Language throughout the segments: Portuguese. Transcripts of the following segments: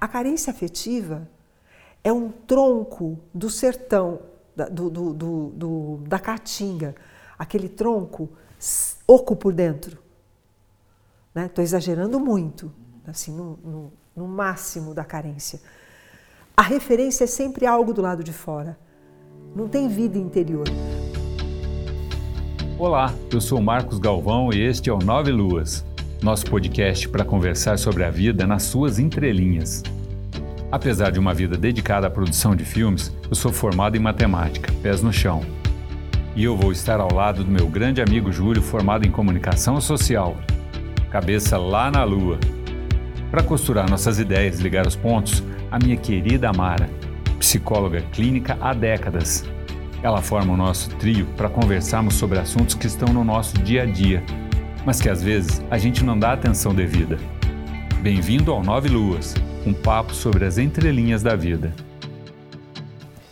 A carência afetiva é um tronco do sertão, da, do, do, do, da caatinga, aquele tronco oco por dentro. Estou né? exagerando muito, assim, no, no, no máximo da carência. A referência é sempre algo do lado de fora. Não tem vida interior. Olá, eu sou Marcos Galvão e este é o Nove Luas, nosso podcast para conversar sobre a vida nas suas entrelinhas. Apesar de uma vida dedicada à produção de filmes, eu sou formado em matemática, pés no chão. E eu vou estar ao lado do meu grande amigo Júlio, formado em comunicação social, cabeça lá na lua. Para costurar nossas ideias e ligar os pontos, a minha querida Amara, psicóloga clínica há décadas. Ela forma o nosso trio para conversarmos sobre assuntos que estão no nosso dia a dia, mas que às vezes a gente não dá atenção devida. Bem-vindo ao Nove Luas um papo sobre as entrelinhas da vida.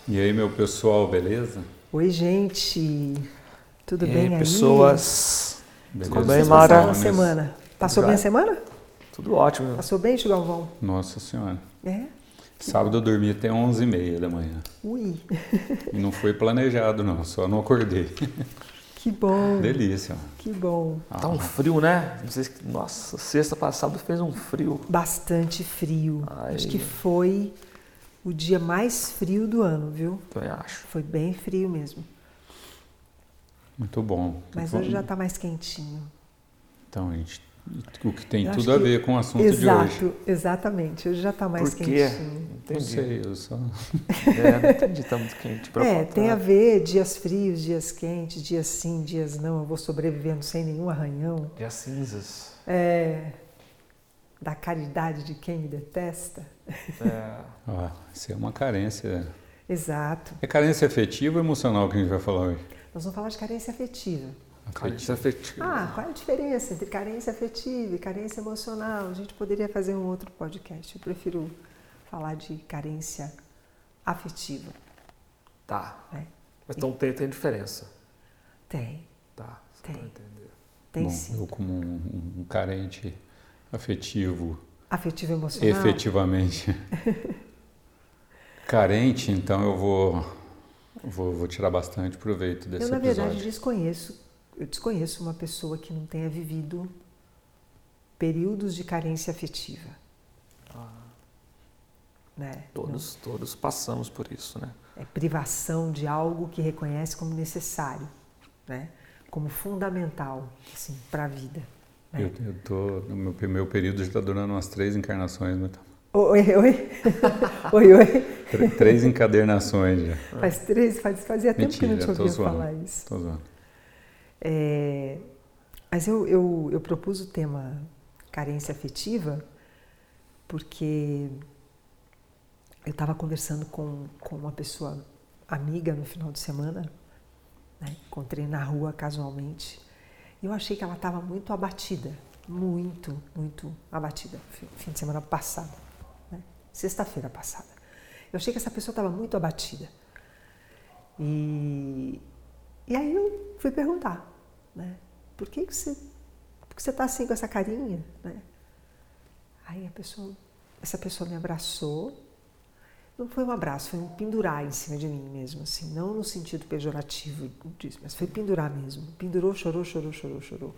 E aí, meu pessoal, beleza? Oi, gente. Tudo e bem aí? pessoas. Beleza? Tudo bem, Mara? Passou semana. Passou bem a semana? Tudo ótimo. Passou bem, Galvão? Nossa Senhora. É? Sábado eu dormi até 11h30 da manhã. Ui. E não foi planejado, não. Só não acordei. Que bom. Delícia. Que bom. Tá um frio, né? Não sei se... Nossa, sexta passada fez um frio. Bastante frio. Ai. Acho que foi o dia mais frio do ano, viu? Também acho. Foi bem frio mesmo. Muito bom. Mas bom. hoje já está mais quentinho. Então, a gente o que tem eu tudo a ver com o assunto exato, de hoje. Exatamente, hoje já está mais Por quê? quentinho. Entendi. Não sei, eu só. É, não entendi, está muito quente. É, tem a ver dias frios, dias quentes, dias sim, dias não. Eu vou sobrevivendo sem nenhum arranhão. Dias cinzas. É. Da caridade de quem me detesta. É. Ah, isso é uma carência. Exato. É carência afetiva ou emocional que a gente vai falar hoje? Nós vamos falar de carência afetiva. Carência afetiva. Ah, qual é a diferença entre carência afetiva e carência emocional? A gente poderia fazer um outro podcast. Eu prefiro falar de carência afetiva. Tá. É. Mas então tem, tem diferença? Tem. Tá, tem. entender. Tem Bom, sim. Eu como um, um carente afetivo. Afetivo emocional? Efetivamente. carente, então eu vou, vou, vou tirar bastante proveito desse episódio. Eu, na verdade, desconheço eu desconheço uma pessoa que não tenha vivido períodos de carência afetiva. Ah. Né? Todos, não. todos passamos por isso, né? É privação de algo que reconhece como necessário, né? Como fundamental, assim, para a vida. Né? Eu, eu tô no meu, meu período já está durando umas três encarnações, mas tá... Oi, oi. oi, oi. Três encadernações já. Faz três, faz, fazia tempo Mentira, que não te ouvia falar isso. Tô zoando. É, mas eu, eu, eu propus o tema carência afetiva porque eu estava conversando com, com uma pessoa amiga no final de semana, né? encontrei na rua casualmente, e eu achei que ela estava muito abatida, muito, muito abatida, fim de semana passado, né? sexta-feira passada. Eu achei que essa pessoa estava muito abatida. E, e aí eu fui perguntar, né? Por que, que você por que você está assim com essa carinha, né? Aí a pessoa, essa pessoa me abraçou. Não foi um abraço, foi um pendurar em cima de mim mesmo, assim, não no sentido pejorativo disso, mas foi pendurar mesmo. Pendurou, chorou, chorou, chorou, chorou.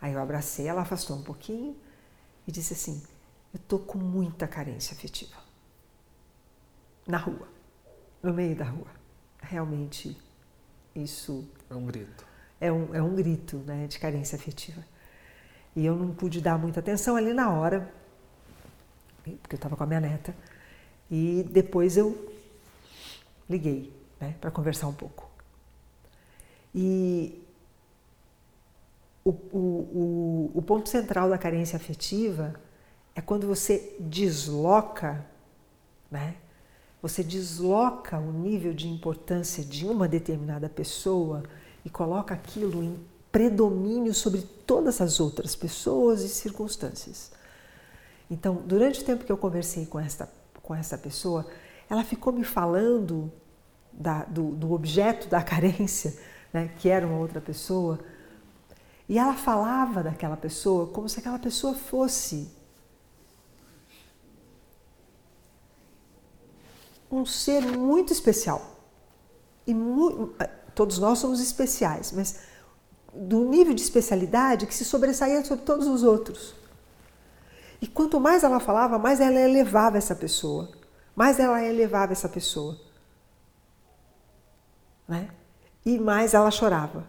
Aí eu abracei, ela afastou um pouquinho e disse assim: Eu tô com muita carência afetiva. Na rua, no meio da rua. Realmente, isso. É um grito. É um, é um grito né, de carência afetiva. E eu não pude dar muita atenção ali na hora, porque eu estava com a minha neta. E depois eu liguei né, para conversar um pouco. E o, o, o, o ponto central da carência afetiva é quando você desloca, né? Você desloca o nível de importância de uma determinada pessoa e coloca aquilo em predomínio sobre todas as outras pessoas e circunstâncias. Então, durante o tempo que eu conversei com essa, com essa pessoa, ela ficou me falando da, do, do, objeto da carência, né, que era uma outra pessoa, e ela falava daquela pessoa como se aquela pessoa fosse um ser muito especial. E mu todos nós somos especiais, mas do nível de especialidade que se sobressaía sobre todos os outros. E quanto mais ela falava, mais ela elevava essa pessoa, mais ela elevava essa pessoa. Né? E mais ela chorava,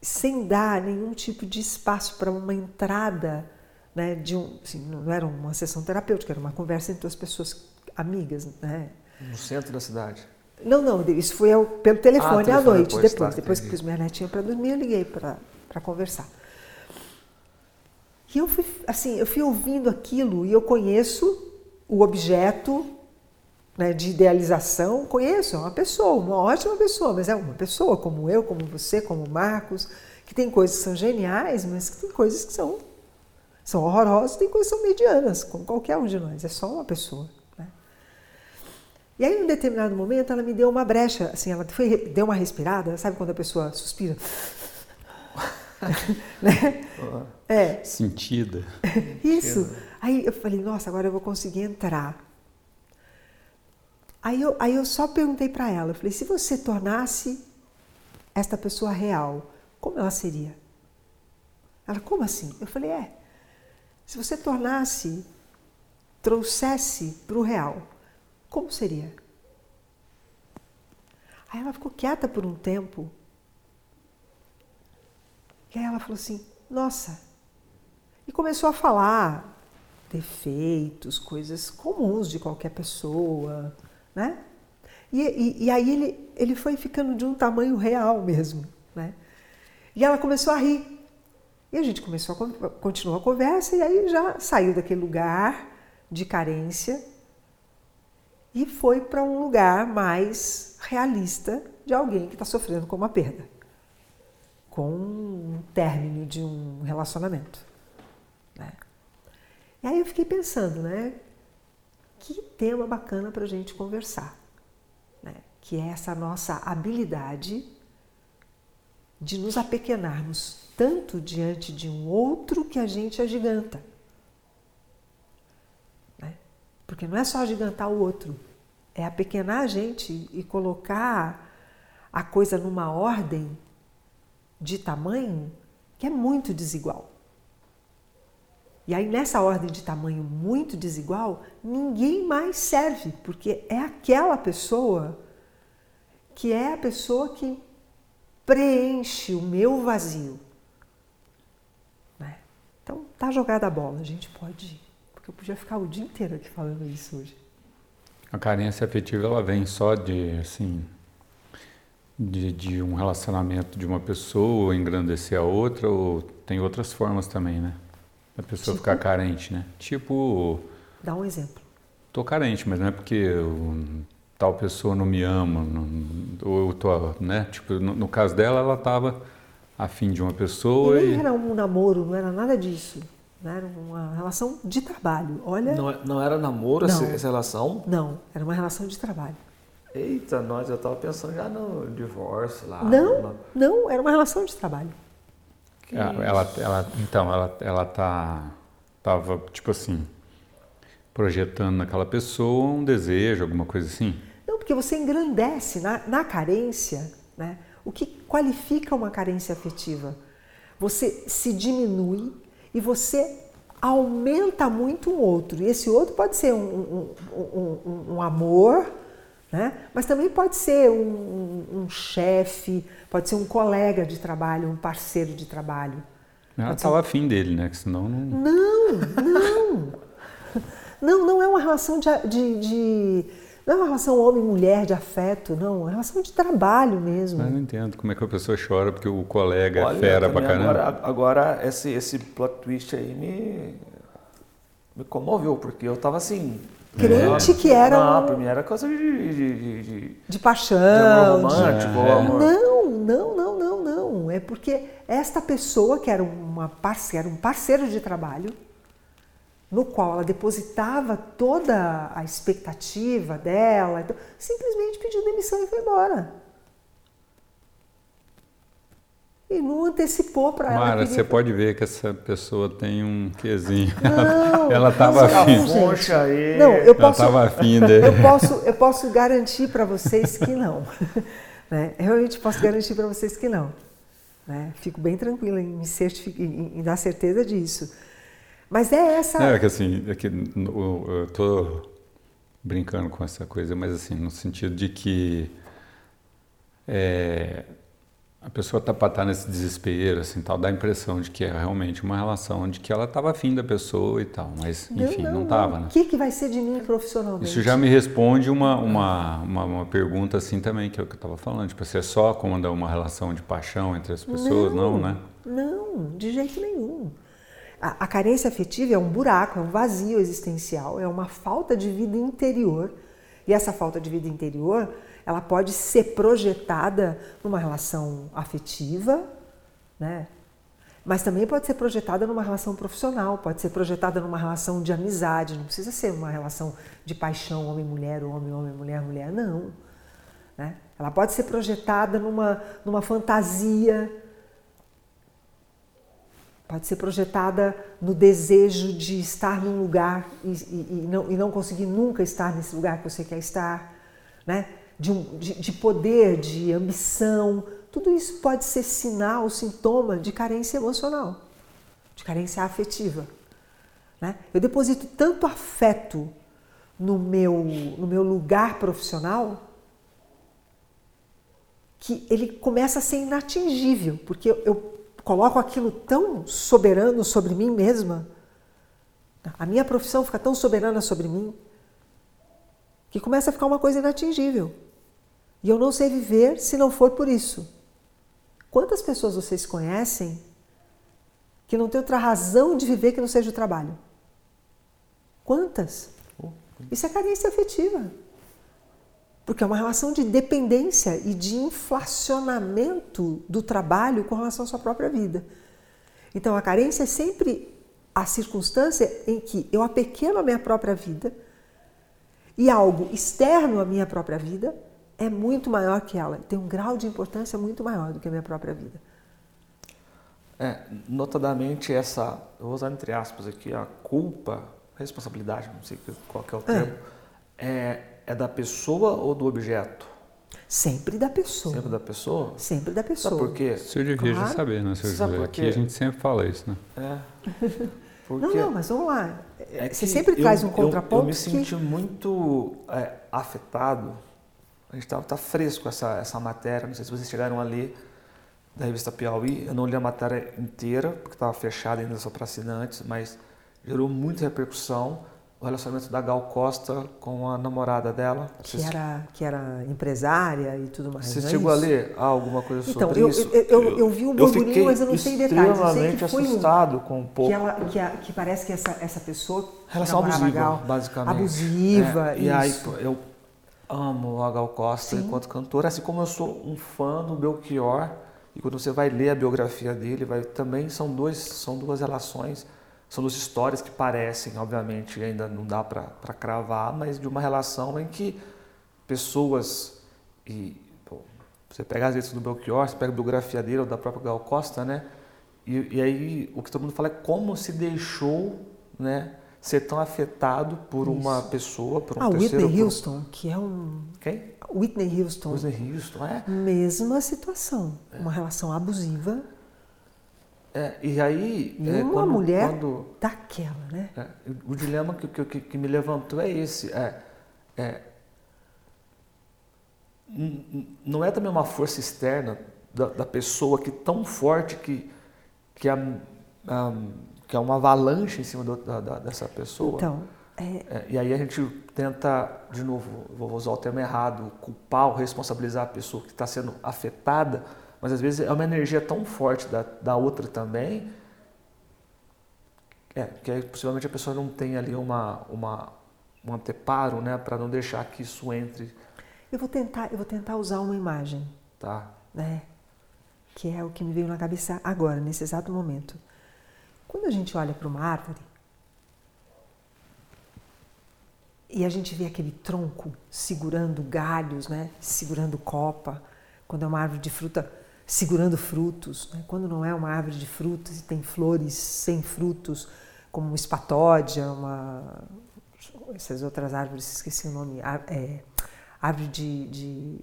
sem dar nenhum tipo de espaço para uma entrada né, de um, assim, não era uma sessão terapêutica, era uma conversa entre as pessoas amigas, né? No centro da cidade. Não, não, isso foi ao, pelo telefone, ah, telefone à noite, depois. Depois, tá, depois que pus minha netinha para dormir, eu liguei para conversar. E eu fui, assim, eu fui ouvindo aquilo e eu conheço o objeto né, de idealização, conheço, é uma pessoa, uma ótima pessoa, mas é uma pessoa como eu, como você, como o Marcos, que tem coisas que são geniais, mas que tem coisas que são, são horrorosas, tem coisas que são medianas, como qualquer um de nós, é só uma pessoa. E aí, em um determinado momento, ela me deu uma brecha, assim, ela foi, deu uma respirada, sabe quando a pessoa suspira? né? É. Sentida. Isso. Aí eu falei, nossa, agora eu vou conseguir entrar. Aí eu, aí eu só perguntei para ela, eu falei, se você tornasse esta pessoa real, como ela seria? Ela, como assim? Eu falei, é, se você tornasse, trouxesse para o real, como seria? Aí ela ficou quieta por um tempo. E aí ela falou assim: Nossa. E começou a falar defeitos, coisas comuns de qualquer pessoa, né? E, e, e, aí ele, ele foi ficando de um tamanho real mesmo, né? E ela começou a rir. E a gente começou a continuar a conversa e aí já saiu daquele lugar de carência e foi para um lugar mais realista de alguém que está sofrendo com uma perda, com um término de um relacionamento. Né? E aí eu fiquei pensando, né? Que tema bacana para a gente conversar, né? que é essa nossa habilidade de nos apequenarmos tanto diante de um outro que a gente agiganta. Porque não é só gigantar o outro, é apequenar a gente e colocar a coisa numa ordem de tamanho que é muito desigual. E aí, nessa ordem de tamanho muito desigual, ninguém mais serve, porque é aquela pessoa que é a pessoa que preenche o meu vazio. Né? Então, tá jogada a bola, a gente pode eu podia ficar o dia inteiro aqui falando isso hoje. A carência afetiva ela vem só de assim de, de um relacionamento de uma pessoa engrandecer a outra ou tem outras formas também, né? A pessoa tipo? ficar carente, né? Tipo. Dá um exemplo. Tô carente, mas não é porque eu, tal pessoa não me ama, não, ou eu tô, né? Tipo, no, no caso dela, ela estava afim de uma pessoa. E, e... era um namoro, não era nada disso. Né? Era uma relação de trabalho. Olha. Não, não era namoro não, essa relação? Não, era uma relação de trabalho. Eita, nós eu estava pensando já no divórcio lá. Não, no... não, era uma relação de trabalho. Ela, ela, ela, então, ela, ela tá, tava tipo assim projetando naquela pessoa um desejo, alguma coisa assim. Não, porque você engrandece na, na carência, né? O que qualifica uma carência afetiva? Você se diminui e você aumenta muito um outro. E esse outro pode ser um, um, um, um amor, né? mas também pode ser um, chefe, pode ser um colega de trabalho, um parceiro de trabalho. Ela estava ser... afim dele, né? Que senão não. Não, não. não, não é uma relação de, de, de não é uma relação homem-mulher de afeto, não. É uma relação de trabalho mesmo. Eu não entendo como é que a pessoa chora porque o colega Olha, é fera pra caramba. Agora, agora esse, esse plot twist aí me, me comoveu, porque eu tava assim. Crente que era. Não, pra mim era coisa de. De, de, de, de paixão. De amor romântico. De, é. amor. Não, não, não, não, não. É porque esta pessoa, que era, uma parceira, um parceiro de trabalho, no qual ela depositava toda a expectativa dela, então, simplesmente pediu demissão e foi embora. e não antecipou para ela. Mara, queria... você pode ver que essa pessoa tem um quezinho. Não, ela estava afim. gente. aí. Não, eu posso, ela estava afim dele. eu posso, eu posso garantir para vocês que não. né? Eu realmente posso garantir para vocês que não. Né? Fico bem tranquila em, me certific... em dar certeza disso. Mas é essa. É que assim, é que eu tô brincando com essa coisa, mas assim, no sentido de que é, a pessoa tá estar nesse desespero, assim, tal, dá a impressão de que é realmente uma relação de que ela estava afim da pessoa e tal, mas enfim, não estava, né? O que, que vai ser de mim profissionalmente? Isso já me responde uma, uma, uma, uma pergunta assim também, que é o que eu estava falando, tipo, se é só quando é uma relação de paixão entre as pessoas, não, não né? Não, de jeito nenhum. A, a carência afetiva é um buraco, é um vazio existencial, é uma falta de vida interior. E essa falta de vida interior ela pode ser projetada numa relação afetiva, né? Mas também pode ser projetada numa relação profissional, pode ser projetada numa relação de amizade, não precisa ser uma relação de paixão homem-mulher, homem-homem, mulher-mulher, não. Né? Ela pode ser projetada numa, numa fantasia, pode ser projetada no desejo de estar num lugar e, e, e, não, e não conseguir nunca estar nesse lugar que você quer estar. Né? de, um, de, de poder, de ambição, tudo isso pode ser sinal, sintoma de carência emocional, de carência afetiva. Né? Eu deposito tanto afeto no meu, no meu lugar profissional que ele começa a ser inatingível, porque eu, eu coloco aquilo tão soberano sobre mim mesma, a minha profissão fica tão soberana sobre mim, que começa a ficar uma coisa inatingível. E eu não sei viver se não for por isso. Quantas pessoas vocês conhecem que não tem outra razão de viver que não seja o trabalho? Quantas? Isso é carência afetiva. Porque é uma relação de dependência e de inflacionamento do trabalho com relação à sua própria vida. Então a carência é sempre a circunstância em que eu apequeno a minha própria vida e algo externo à minha própria vida é muito maior que ela, tem um grau de importância muito maior do que a minha própria vida. É, notadamente essa, eu vou usar entre aspas aqui, a culpa, responsabilidade, não sei qual é o termo, é. é, é da pessoa ou do objeto? Sempre da pessoa. Sempre da pessoa? Sempre da pessoa. Sabe por quê? O senhor devia claro. já saber, né, senhor Sabe Aqui a gente sempre fala isso, né? É. Porque não, não, mas vamos lá. É Você sempre eu, traz um contraponto. Eu, eu me senti que... muito é, afetado a gente está tá fresco essa, essa matéria, não sei se vocês chegaram a ler da revista Piauí, eu não li a matéria inteira, porque estava fechada ainda só para assinantes, mas gerou muita repercussão o relacionamento da Gal Costa com a namorada dela. Que era, que era empresária e tudo mais. Você é chegou a ler alguma coisa então, sobre eu, isso? Eu, eu, eu, vi um burburinho, mas eu não sei detalhes. Eu sei que foi assustado um, com um pouco. Que, ela, que, a, que parece que essa, essa pessoa... Relação abusiva, Gal, basicamente. Abusiva, é, E aí eu amo a Gal Costa Sim. enquanto cantora, assim como eu sou um fã do Belchior. E quando você vai ler a biografia dele, vai, também são, dois, são duas relações, são duas histórias que parecem, obviamente, ainda não dá para cravar, mas de uma relação em que pessoas. E, pô, você pega as letras do Belchior, você pega a biografia dele ou da própria Gal Costa, né? E, e aí o que todo mundo fala é como se deixou, né? ser tão afetado por Isso. uma pessoa, por um ah, terceiro... Whitney Houston, por... que é um... Quem? Whitney Houston. Whitney Houston, é. Mesma situação, é. uma relação abusiva. É, e aí... E é, uma quando, mulher quando, daquela, né? É, o dilema que, que, que, me levantou é esse, é, é, não é também uma força externa da, da pessoa que tão forte que, que a, a que é uma avalanche em cima do, da, da, dessa pessoa. Então, é... É, e aí a gente tenta, de novo, vou usar o termo errado, culpar ou responsabilizar a pessoa que está sendo afetada, mas às vezes é uma energia tão forte da, da outra também, é, que aí, possivelmente a pessoa não tem ali uma, uma, um anteparo né, para não deixar que isso entre. Eu vou tentar, eu vou tentar usar uma imagem. Tá. Né? Que é o que me veio na cabeça agora, nesse exato momento. Quando a gente olha para uma árvore e a gente vê aquele tronco segurando galhos, né? segurando copa, quando é uma árvore de fruta, segurando frutos. Né? Quando não é uma árvore de frutos e tem flores sem frutos, como uma espatódia, uma, essas outras árvores, esqueci o nome, é, árvore de, de,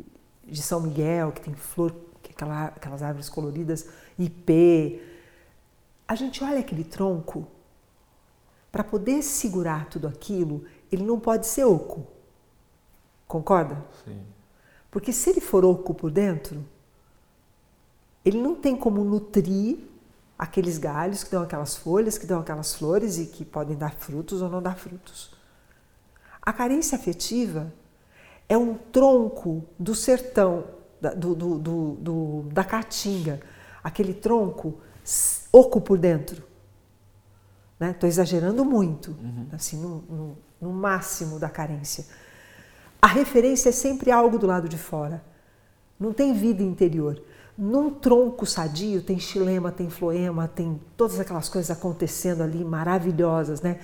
de, São Miguel, que tem flor, que é aquela, aquelas árvores coloridas, ipê. A gente olha aquele tronco, para poder segurar tudo aquilo, ele não pode ser oco. Concorda? Sim. Porque se ele for oco por dentro, ele não tem como nutrir aqueles galhos que dão aquelas folhas, que dão aquelas flores e que podem dar frutos ou não dar frutos. A carência afetiva é um tronco do sertão, da, do, do, do, da caatinga, aquele tronco oco por dentro. Estou né? exagerando muito, uhum. assim, no, no, no máximo da carência. A referência é sempre algo do lado de fora. Não tem vida interior. Num tronco sadio tem xilema, tem floema, tem todas aquelas coisas acontecendo ali maravilhosas, né?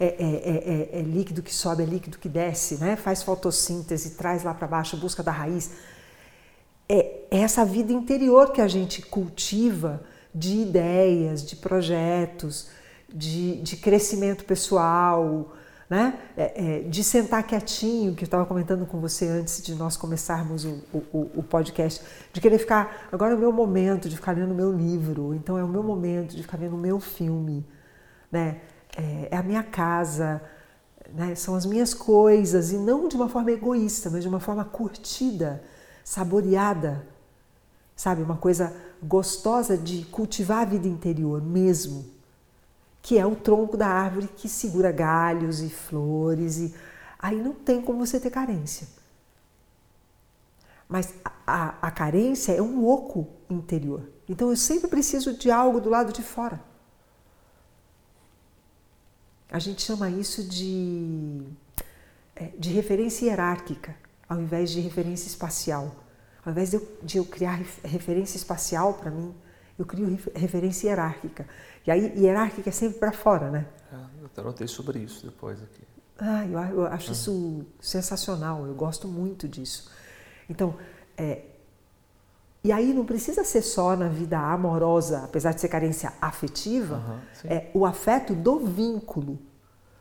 É, é, é, é, líquido que sobe, é líquido que desce, né? faz fotossíntese, traz lá para baixo, busca da raiz. É essa vida interior que a gente cultiva de ideias, de projetos, de, de crescimento pessoal, né? É, é, de sentar quietinho, que eu estava comentando com você antes de nós começarmos o, o, o, podcast, de querer ficar, agora é o meu momento de ficar lendo o meu livro, então é o meu momento de ficar vendo o meu filme, né? é, é a minha casa, né? são as minhas coisas, e não de uma forma egoísta, mas de uma forma curtida, saboreada, sabe? Uma coisa gostosa de cultivar a vida interior mesmo, que é o tronco da árvore que segura galhos e flores, e aí não tem como você ter carência. Mas a, a, a carência é um oco interior. Então eu sempre preciso de algo do lado de fora. A gente chama isso de, é, de referência hierárquica, ao invés de referência espacial. Ao invés de eu, de eu criar referência espacial para mim, eu crio referência hierárquica. E aí, hierárquica é sempre para fora, né? É, eu anotei sobre isso depois aqui. Ah, eu, eu acho ah. isso sensacional, eu gosto muito disso. Então, é, e aí não precisa ser só na vida amorosa, apesar de ser carência afetiva, uhum, é o afeto do vínculo.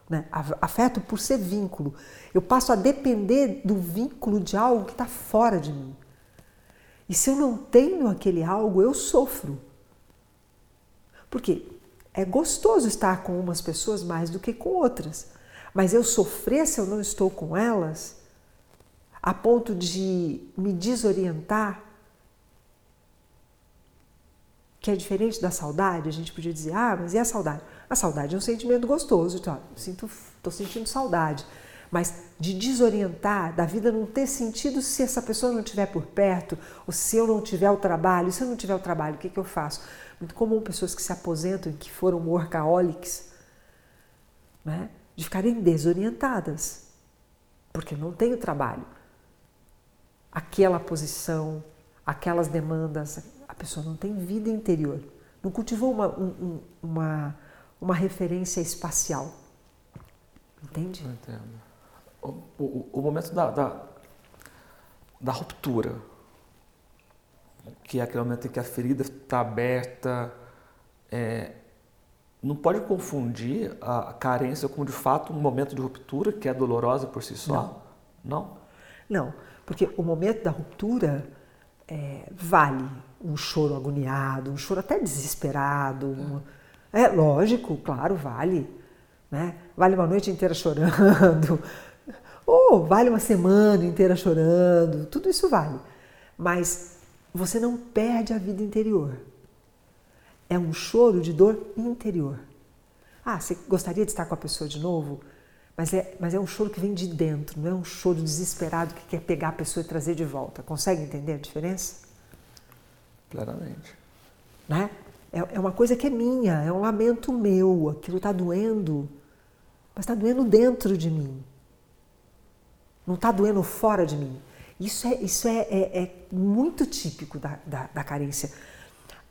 Né? Afeto por ser vínculo. Eu passo a depender do vínculo de algo que está fora de mim. E se eu não tenho aquele algo, eu sofro. Porque é gostoso estar com umas pessoas mais do que com outras. Mas eu sofrer se eu não estou com elas, a ponto de me desorientar, que é diferente da saudade, a gente podia dizer, ah, mas e a saudade? A saudade é um sentimento gostoso, então, sinto, estou sentindo saudade. Mas de desorientar, da vida não ter sentido se essa pessoa não estiver por perto, ou se eu não tiver o trabalho, se eu não tiver o trabalho, o que, que eu faço? Muito comum pessoas que se aposentam, que foram workaholics, né? de ficarem desorientadas, porque não tem o trabalho. Aquela posição, aquelas demandas, pessoa não tem vida interior, não cultivou uma, um, uma, uma referência espacial. Entende? Entendo. O, o, o momento da, da, da, ruptura, que é aquele momento em que a ferida está aberta, é, não pode confundir a carência com de fato um momento de ruptura que é dolorosa por si só? Não. Não, não porque o momento da ruptura é, vale um choro agoniado, um choro até desesperado. Um... É lógico, claro, vale. Né? Vale uma noite inteira chorando, ou vale uma semana inteira chorando, tudo isso vale. Mas você não perde a vida interior. É um choro de dor interior. Ah, você gostaria de estar com a pessoa de novo? Mas é, mas é um choro que vem de dentro, não é um choro desesperado que quer pegar a pessoa e trazer de volta. Consegue entender a diferença? Claramente. Né? É, é uma coisa que é minha, é um lamento meu. Aquilo está doendo, mas está doendo dentro de mim. Não está doendo fora de mim. Isso é, isso é, é, é muito típico da, da, da carência.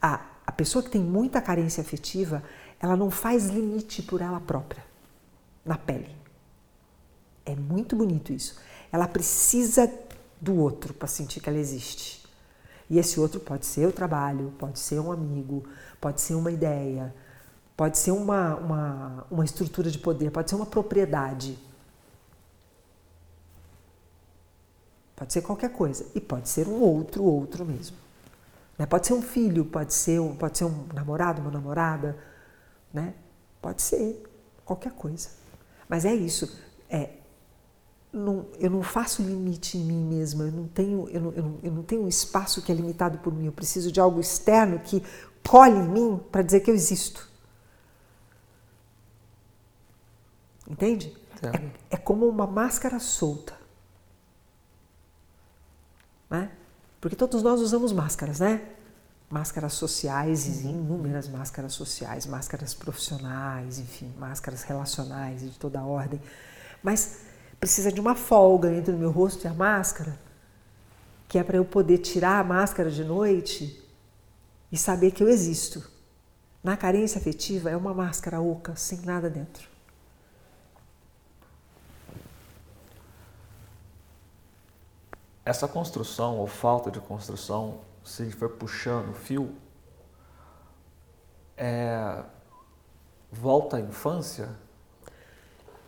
A, a pessoa que tem muita carência afetiva, ela não faz limite por ela própria, na pele. É muito bonito isso. Ela precisa do outro para sentir que ela existe. E esse outro pode ser o trabalho, pode ser um amigo, pode ser uma ideia, pode ser uma, uma, uma estrutura de poder, pode ser uma propriedade. Pode ser qualquer coisa. E pode ser um outro, outro mesmo. Né? Pode ser um filho, pode ser um, pode ser um namorado, uma namorada. Né? Pode ser qualquer coisa. Mas é isso. É, não, eu não faço limite em mim mesma, eu não, tenho, eu, não, eu, não, eu não tenho um espaço que é limitado por mim, eu preciso de algo externo que colhe em mim para dizer que eu existo. Entende? É, é, como uma máscara solta. Né? Porque todos nós usamos máscaras, né? Máscaras sociais, inúmeras máscaras sociais, máscaras profissionais, enfim, máscaras relacionais de toda ordem. Mas precisa de uma folga entre o meu rosto e a máscara, que é para eu poder tirar a máscara de noite e saber que eu existo. Na carência afetiva é uma máscara oca, sem nada dentro. Essa construção ou falta de construção, se a gente for puxando o fio, é, volta à infância?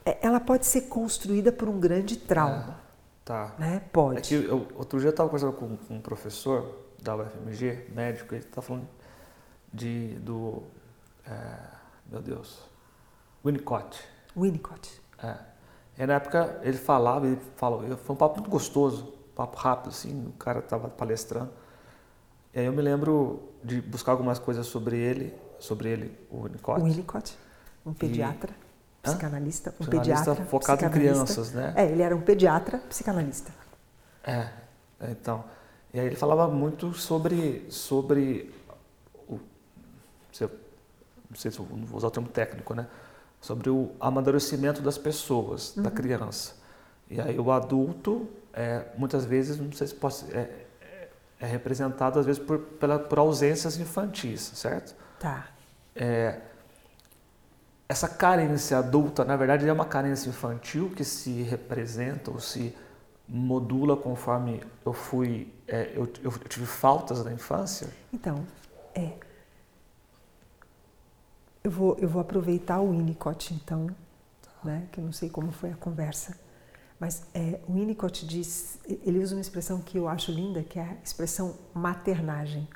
É, ela pode ser construída por um grande trauma. É, tá. Né? Pode. É que eu, outro dia eu estava conversando com, com, um professor da UFMG, médico, ele está falando de, do. É, meu Deus. Winnicott. Winnicott. É. E na época ele falava, ele falou, foi um papo muito gostoso, papo rápido, assim, o cara estava palestrando. E aí eu me lembro de buscar algumas coisas sobre ele, sobre ele, o Winnicott. O Winnicott, um pediatra. E psicanalista, um psicanalista pediatra. focado em crianças, né? É, ele era um pediatra psicanalista. É, então. E aí ele falava muito sobre, sobre o, não sei se eu vou usar o termo técnico, né? Sobre o amadurecimento das pessoas, uhum. da criança. E aí o adulto, é, muitas vezes, não sei se pode, é, é, é representado às vezes por, pela, por ausências infantis, certo? Tá. É, essa carência adulta, na verdade, é uma carência infantil que se representa ou se modula conforme eu fui, é, eu, eu, tive faltas na infância? Então, é. Eu vou, eu vou aproveitar o Winnicott, então, né, que eu não sei como foi a conversa, mas é, o Winnicott diz, ele usa uma expressão que eu acho linda, que é a expressão maternagem.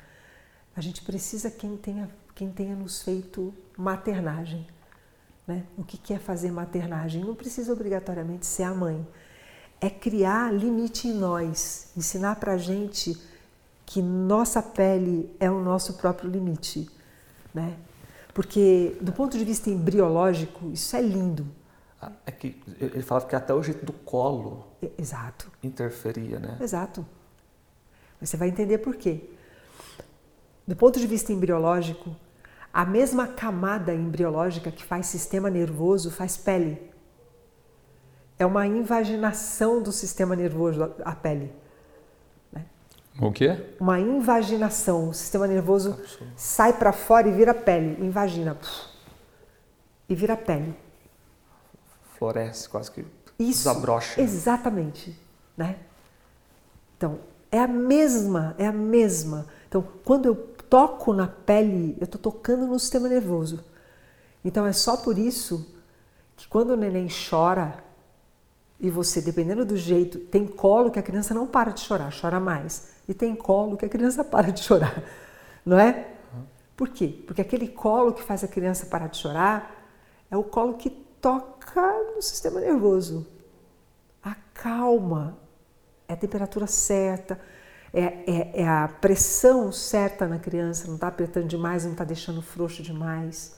A gente precisa quem tenha, quem tenha nos feito maternagem. Né? O que é fazer maternagem? Não precisa obrigatoriamente ser a mãe. É criar limite em nós, ensinar para a gente que nossa pele é o nosso próprio limite. Né? Porque, do ponto de vista embriológico, isso é lindo. Ah, é que ele falava que até o jeito do colo Exato. interferia, né? Exato. Você vai entender por quê. Do ponto de vista embriológico, a mesma camada embriológica que faz sistema nervoso faz pele. É uma invaginação do sistema nervoso a pele. Né? O quê? Uma invaginação. O sistema nervoso Absurdo. sai para fora e vira pele. Invagina. E vira pele. Floresce, quase que Isso, desabrocha. Exatamente. Né? Então, é a mesma, é a mesma. Então, quando eu toco na pele, eu estou tocando no sistema nervoso. Então é só por isso que quando o neném chora e você, dependendo do jeito, tem colo que a criança não para de chorar, chora mais. E tem colo que a criança para de chorar, não é? Por quê? Porque aquele colo que faz a criança parar de chorar é o colo que toca no sistema nervoso. Acalma, é a temperatura certa, é, é, é a pressão certa na criança, não está apertando demais, não está deixando frouxo demais.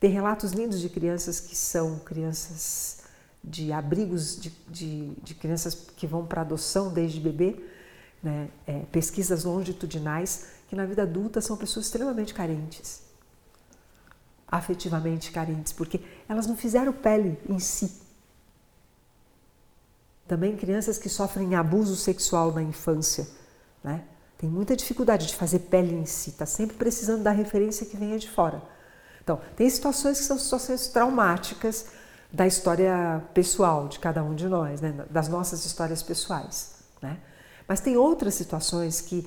Tem relatos lindos de crianças que são crianças de abrigos de, de, de crianças que vão para adoção desde bebê, né? É, pesquisas longitudinais, que na vida adulta são pessoas extremamente carentes, afetivamente carentes, porque elas não fizeram pele em si, também crianças que sofrem abuso sexual na infância, né? Tem muita dificuldade de fazer pele em si, está sempre precisando da referência que venha de fora. Então, tem situações que são situações traumáticas da história pessoal de cada um de nós, né? das nossas histórias pessoais. Né? Mas tem outras situações que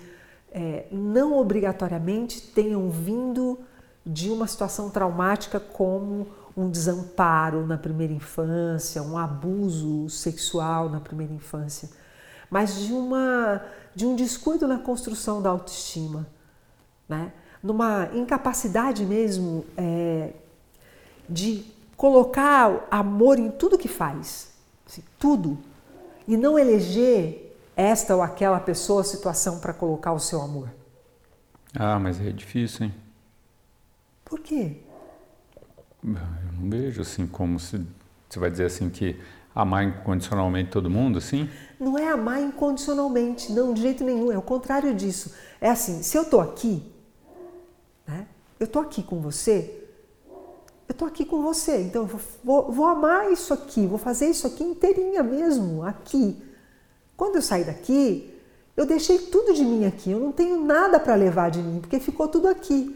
é, não obrigatoriamente tenham vindo de uma situação traumática como um desamparo na primeira infância, um abuso sexual na primeira infância, mas de, uma, de um descuido na construção da autoestima, né? numa incapacidade mesmo é, de colocar amor em tudo que faz, assim, tudo, e não eleger esta ou aquela pessoa, situação para colocar o seu amor. Ah, mas é difícil, hein? Por quê? Eu não vejo assim como se você vai dizer assim que amar incondicionalmente todo mundo, assim? Não é amar incondicionalmente, não, de jeito nenhum, é o contrário disso. É assim, se eu estou aqui, né? Eu estou aqui com você, eu estou aqui com você, então eu vou, vou amar isso aqui, vou fazer isso aqui inteirinha mesmo, aqui. Quando eu sair daqui, eu deixei tudo de mim aqui, eu não tenho nada para levar de mim, porque ficou tudo aqui.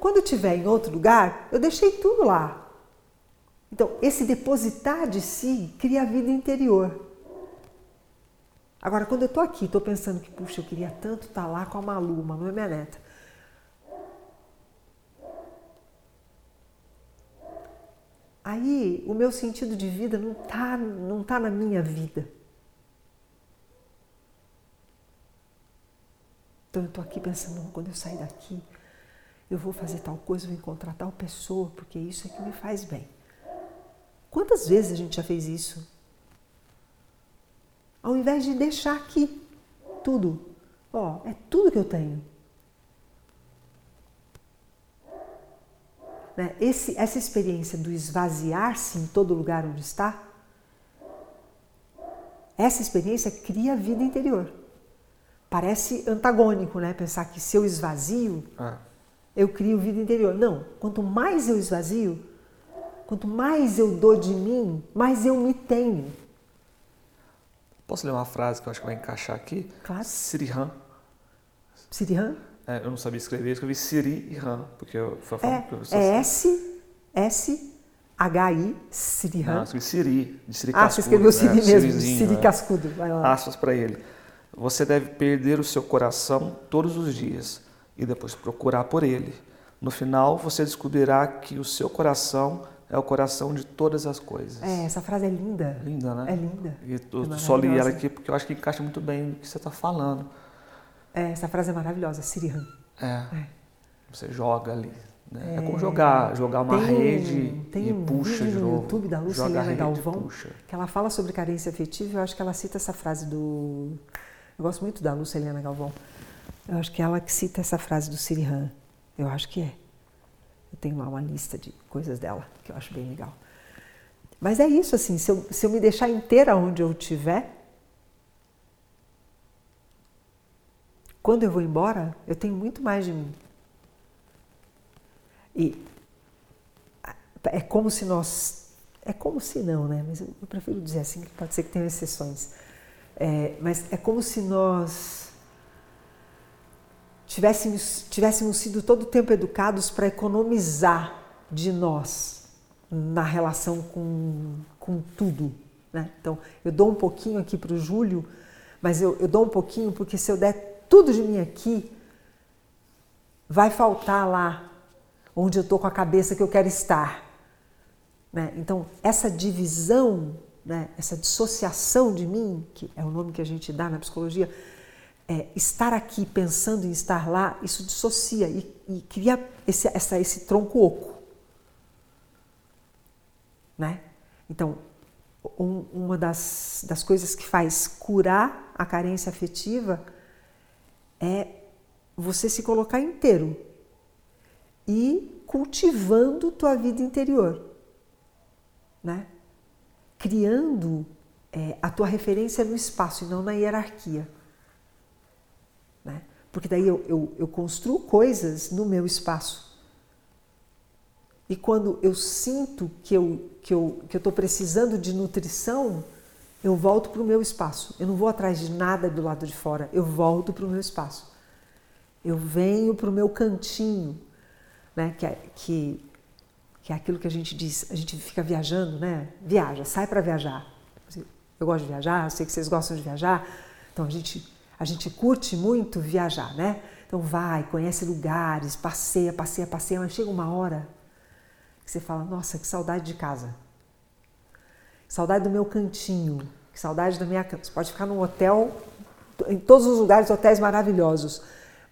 Quando eu estiver em outro lugar, eu deixei tudo lá. Então, esse depositar de si cria a vida interior. Agora, quando eu estou aqui, estou pensando que, puxa, eu queria tanto estar tá lá com a Malu, Malu é minha neta. Aí, o meu sentido de vida não está não tá na minha vida. Então, eu estou aqui pensando, quando eu sair daqui, eu vou fazer tal coisa, vou encontrar tal pessoa, porque isso é que me faz bem. Quantas vezes a gente já fez isso? Ao invés de deixar aqui tudo, ó, é tudo que eu tenho. Né? Esse, essa experiência do esvaziar-se em todo lugar onde está, essa experiência cria vida interior. Parece antagônico, né? Pensar que se eu esvazio, ah eu crio vida interior. Não, quanto mais eu esvazio, quanto mais eu dou de mim, mais eu me tenho. Posso ler uma frase que eu acho que vai encaixar aqui? Claro. Sirihan. Sirihan? É, eu não sabia escrever, eu escrevi Siri e Han, porque eu, foi a forma é, que eu É S, S, H-I, Sirihan. Não, eu escrevi Siri, de Siri Ah, você escreveu Siri né? mesmo, Siri né? Cascudo. Vai lá. Aspas para ele. Você deve perder o seu coração todos os dias e depois procurar por ele. No final, você descobrirá que o seu coração é o coração de todas as coisas. É, essa frase é linda. Linda, né? É linda. E eu é só li ela aqui porque eu acho que encaixa muito bem no que você está falando. É, essa frase é maravilhosa, Sirihan. É. é. Você joga ali. Né? É, é como jogar, jogar uma tem, rede tem e um puxa vídeo de no novo. YouTube da Lucilena Galvão, que ela fala sobre carência afetiva. Eu acho que ela cita essa frase do. Eu gosto muito da Lucilena Galvão. Eu acho que é ela que cita essa frase do Sirihan. Eu acho que é. Eu tenho lá uma lista de coisas dela que eu acho bem legal. Mas é isso, assim, se eu, se eu me deixar inteira onde eu estiver, quando eu vou embora, eu tenho muito mais de mim. E é como se nós. É como se não, né? Mas eu, prefiro dizer assim, que pode ser que tenha exceções. É, mas é como se nós tivéssemos, tivéssemos sido todo o tempo educados para economizar de nós na relação com, com tudo. Né? Então, eu dou um pouquinho aqui para o Júlio, mas eu, eu dou um pouquinho porque se eu der tudo de mim aqui, vai faltar lá onde eu estou com a cabeça que eu quero estar. Né? Então, essa divisão, né? essa dissociação de mim, que é o nome que a gente dá na psicologia, é, estar aqui pensando em estar lá, isso dissocia e, e cria esse, essa, esse tronco oco. Né? Então, um, uma das, das coisas que faz curar a carência afetiva é você se colocar inteiro e cultivando tua vida interior, né? criando é, a tua referência no espaço e não na hierarquia. Porque daí eu, eu, eu construo coisas no meu espaço. E quando eu sinto que eu que eu que estou precisando de nutrição, eu volto para o meu espaço. Eu não vou atrás de nada do lado de fora. Eu volto para o meu espaço. Eu venho para o meu cantinho, né? Que é, que, que é aquilo que a gente diz. A gente fica viajando, né? Viaja, sai para viajar. Eu gosto de viajar, sei que vocês gostam de viajar. Então a gente a gente curte muito viajar, né? Então vai, conhece lugares, passeia, passeia, passeia, mas chega uma hora que você fala: nossa, que saudade de casa. Saudade do meu cantinho, que saudade da minha casa. Você pode ficar num hotel, em todos os lugares, hotéis maravilhosos,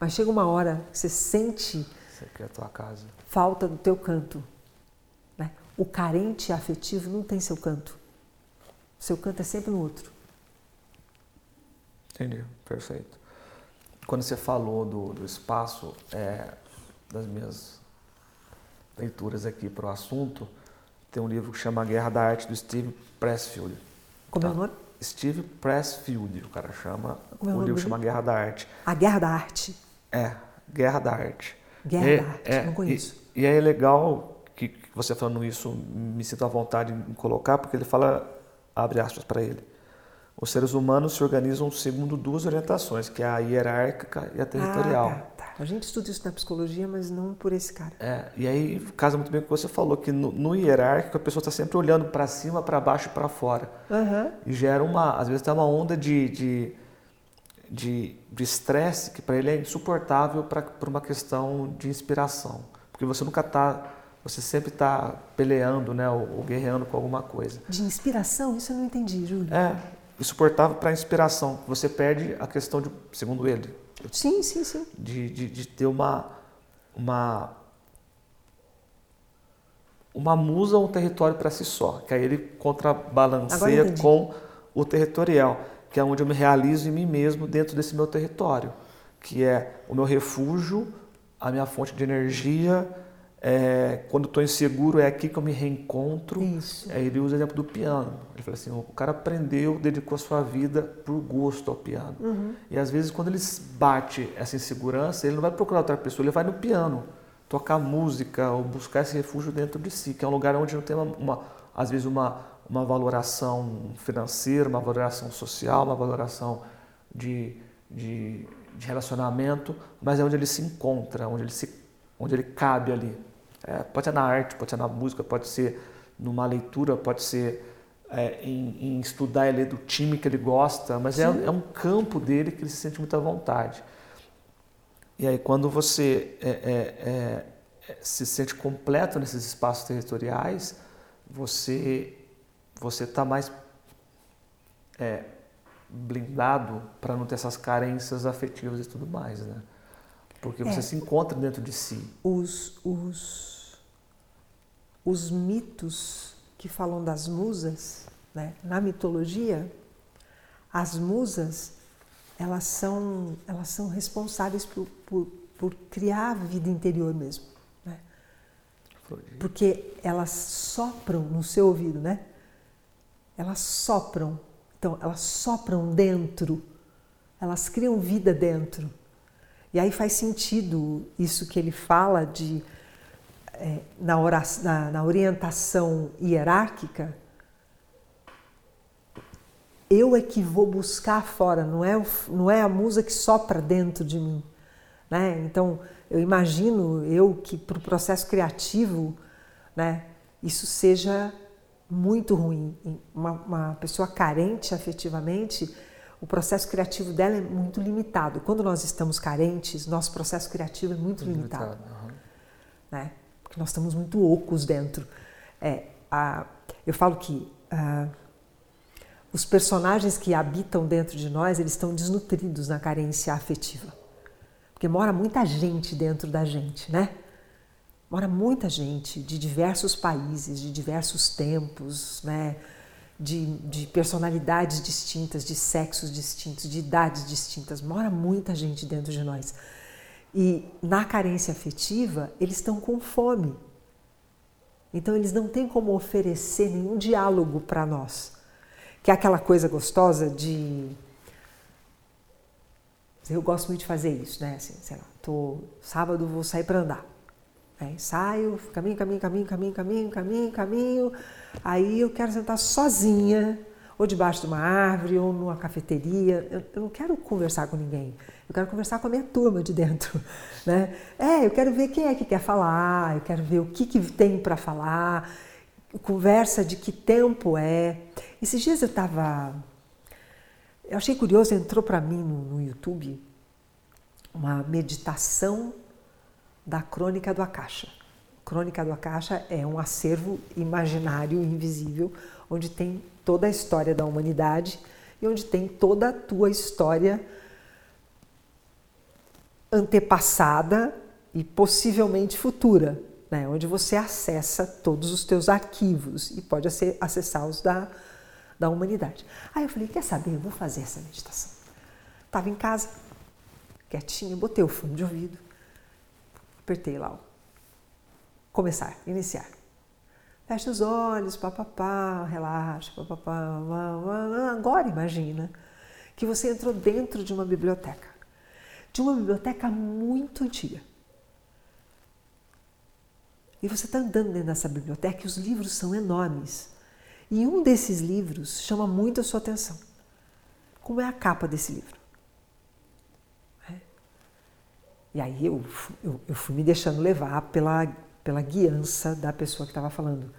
mas chega uma hora que você sente você quer a tua casa. falta do teu canto. Né? O carente afetivo não tem seu canto. Seu canto é sempre no outro. Entendi, perfeito. Quando você falou do, do espaço, é, das minhas leituras aqui para o assunto, tem um livro que chama Guerra da Arte do Steve Pressfield. Como tá? é o nome? Steve Pressfield, o cara chama. Como é o o livro nome chama Guerra da Arte. A Guerra da Arte. É, Guerra da Arte. Guerra É- da Arte, é, não conheço. E, e é legal que, que você falando isso, me sinto à vontade em colocar, porque ele fala, abre aspas para ele. Os seres humanos se organizam segundo duas orientações, que é a hierárquica e a territorial. Ah, tá, tá. A gente estuda isso na psicologia, mas não por esse cara. É, e aí casa muito bem com o que você falou, que no, no hierárquico a pessoa está sempre olhando para cima, para baixo e para fora. Aham. E gera uma, às vezes, tem uma onda de de de estresse que para ele é insuportável para por uma questão de inspiração, porque você nunca está, você sempre está peleando, né, ou, ou guerreando com alguma coisa. De inspiração? Isso eu não entendi, Júlio. É insuportável para a inspiração. Você perde a questão de, segundo ele, Sim, sim, sim. de, de, de ter uma, uma, uma musa ou um território para si só, que aí ele contrabalanceia com o territorial, que é onde eu me realizo em mim mesmo dentro desse meu território, que é o meu refúgio, a minha fonte de energia, é, quando estou inseguro é aqui que eu me reencontro. Isso. Aí ele usa o exemplo do piano. Ele fala assim, o cara aprendeu, dedicou a sua vida por gosto ao piano. Uhum. E às vezes quando ele bate essa insegurança, ele não vai procurar outra pessoa, ele vai no piano, tocar música ou buscar esse refúgio dentro de si, que é um lugar onde não tem uma, uma- às vezes uma, uma valoração financeira, uma valoração social, uma valoração de, de, de relacionamento, mas é onde ele se encontra, onde ele, se, onde ele cabe ali. É, pode ser na arte, pode ser na música, pode ser numa leitura, pode ser é, em, em estudar e ler do time que ele gosta, mas é, é um campo dele que ele se sente muito à vontade. E aí, quando você é, é, é, se sente completo nesses espaços territoriais, você você está mais blindado para não ter essas carências afetivas e tudo mais, né? Porque você se encontra dentro de si. Os, os, os mitos que falam das musas, né? na mitologia, as musas elas são, elas são responsáveis por, por, por criar a vida interior mesmo. Né? Porque elas sopram no seu ouvido, né? Elas sopram. Então, elas sopram dentro. Elas criam vida dentro. E aí faz sentido isso que ele fala de é, na, ora- na- na orientação hierárquica. Eu é que vou buscar fora, não é, não é a musa que sopra dentro de mim. Né? Então, eu imagino eu que para o processo criativo, né, isso seja muito ruim. Uma, uma pessoa carente afetivamente, o processo criativo dela é muito limitado. Quando nós estamos carentes, nosso processo criativo é muito limitado Aham. né? Porque nós estamos muito ocos dentro. É, a, eu falo que ah, os personagens que habitam dentro de nós, eles estão desnutridos na carência afetiva. Porque mora muita gente dentro da gente, né? Mora muita gente de diversos países, de diversos tempos, né? De, de personalidades distintas, de sexos distintos, de idades distintas. Mora muita gente dentro de nós. E na carência afetiva, eles estão com fome. Então, eles não têm como oferecer nenhum diálogo para nós. Que é aquela coisa gostosa de. Eu gosto muito de fazer isso, né? Assim, sei lá, tô, sábado vou sair para andar. Aí saio, caminho, caminho, caminho, caminho, caminho, caminho, caminho. Aí eu quero sentar sozinha, ou debaixo de uma árvore, ou numa cafeteria. Eu, eu não quero conversar com ninguém. Eu quero conversar com a minha turma de dentro, né? É, eu quero ver quem é que quer falar, eu quero ver o que, que tem para falar, conversa de que tempo é. Esses dias eu estava Eu achei curioso, entrou para mim no, no YouTube uma meditação da Crônica do Akasha. Crônica do Akasha é um acervo imaginário invisível onde tem toda a história da humanidade e onde tem toda a tua história antepassada e possivelmente futura, né? onde você acessa todos os teus arquivos e pode acessar os da, da humanidade. Aí eu falei, quer saber, eu vou fazer essa meditação. Estava em casa, quietinha, botei o fone de ouvido, apertei lá, começar, iniciar. Fecha os olhos, papapá, relaxa, papapá. Agora imagina que você entrou dentro de uma biblioteca, de uma biblioteca muito antiga. E você está andando dentro dessa biblioteca e os livros são enormes. E um desses livros chama muito a sua atenção. Como é a capa desse livro? É. E aí eu, eu, eu fui me deixando levar pela pela guiança da pessoa que estava falando.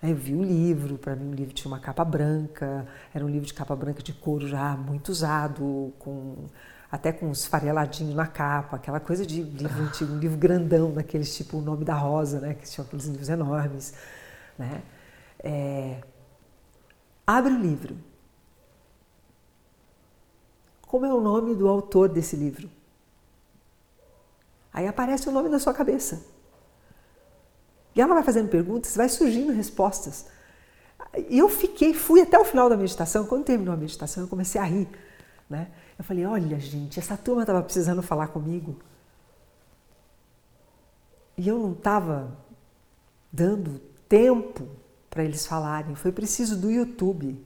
Aí eu vi o livro, para mim o livro tinha uma capa branca, era um livro de capa branca de couro já muito usado, com até com uns fareladinhos na capa, aquela coisa de livro antigo, um livro grandão, daqueles tipo O Nome da Rosa, né, que tinham aqueles livros enormes. Né? É... Abre o livro. Como é o nome do autor desse livro? Aí aparece o nome na sua cabeça. E ela vai fazendo perguntas, vai surgindo respostas. E eu fiquei, fui até o final da meditação. Quando terminou a meditação, eu comecei a rir. Né? Eu falei: olha, gente, essa turma estava precisando falar comigo. E eu não estava dando tempo para eles falarem. Foi preciso do YouTube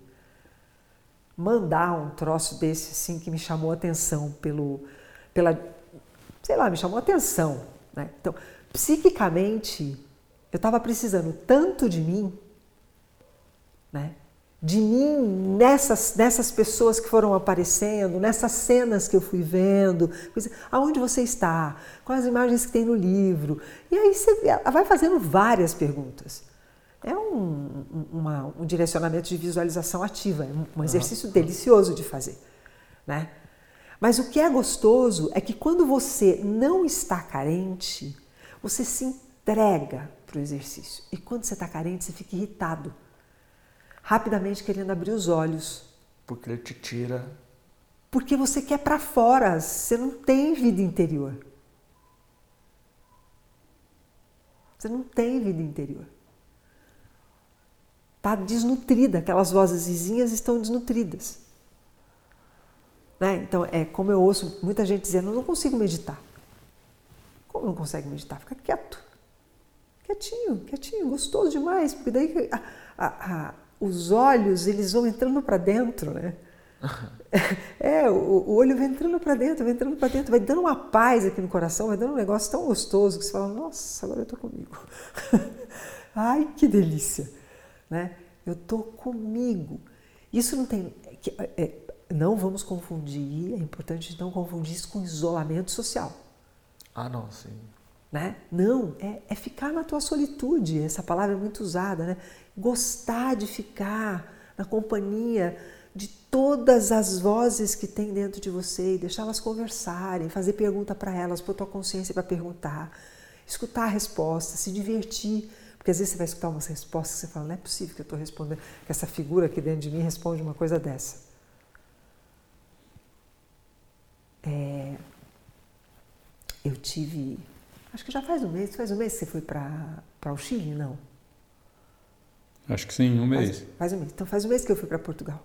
mandar um troço desse assim que me chamou atenção pelo, pela, sei lá, me chamou atenção. Né? Então, psiquicamente, eu estava precisando tanto de mim, né? De mim nessas, nessas pessoas que foram aparecendo, nessas cenas que eu fui vendo, aonde você está, quais as imagens que tem no livro. E aí você vai fazendo várias perguntas. É um, uma, um direcionamento de visualização ativa, é um exercício uhum. delicioso de fazer. Né? Mas o que é gostoso é que quando você não está carente, você se entrega para o exercício. E quando você está carente, você fica irritado, rapidamente querendo abrir os olhos. Porque ele te tira. Porque você quer para fora, você não tem vida interior. Você não tem vida interior. Está desnutrida, aquelas vozes vizinhas estão desnutridas. Né? Então, é como eu ouço muita gente dizendo: eu não consigo meditar. Como não consegue meditar? Fica quieto quietinho, quietinho, gostoso demais, porque daí a, a, a, os olhos eles vão entrando para dentro, né? É, o, o, olho vai entrando para dentro, vai entrando para dentro, vai dando uma paz aqui no coração, vai dando um negócio tão gostoso que você fala, nossa, agora eu tô comigo. Ai, que delícia, né? Eu tô comigo. Isso não tem, é, não vamos confundir, é importante não confundir isso com isolamento social. Ah, não, sim. Né? Não, é, é ficar na tua solitude, essa palavra é muito usada, né? Gostar de ficar na companhia de todas as vozes que tem dentro de você e deixá-las conversarem, fazer pergunta para elas, pôr tua consciência para perguntar, escutar a resposta, se divertir. Porque às vezes você vai escutar umas respostas que você fala, não é possível que eu estou respondendo, que essa figura aqui dentro de mim responde uma coisa dessa. É, eu tive Acho que já faz um mês. Faz um mês que você foi para o Chile, não? Acho que sim, um mês. Faz, faz um mês. Então faz um mês que eu fui para Portugal.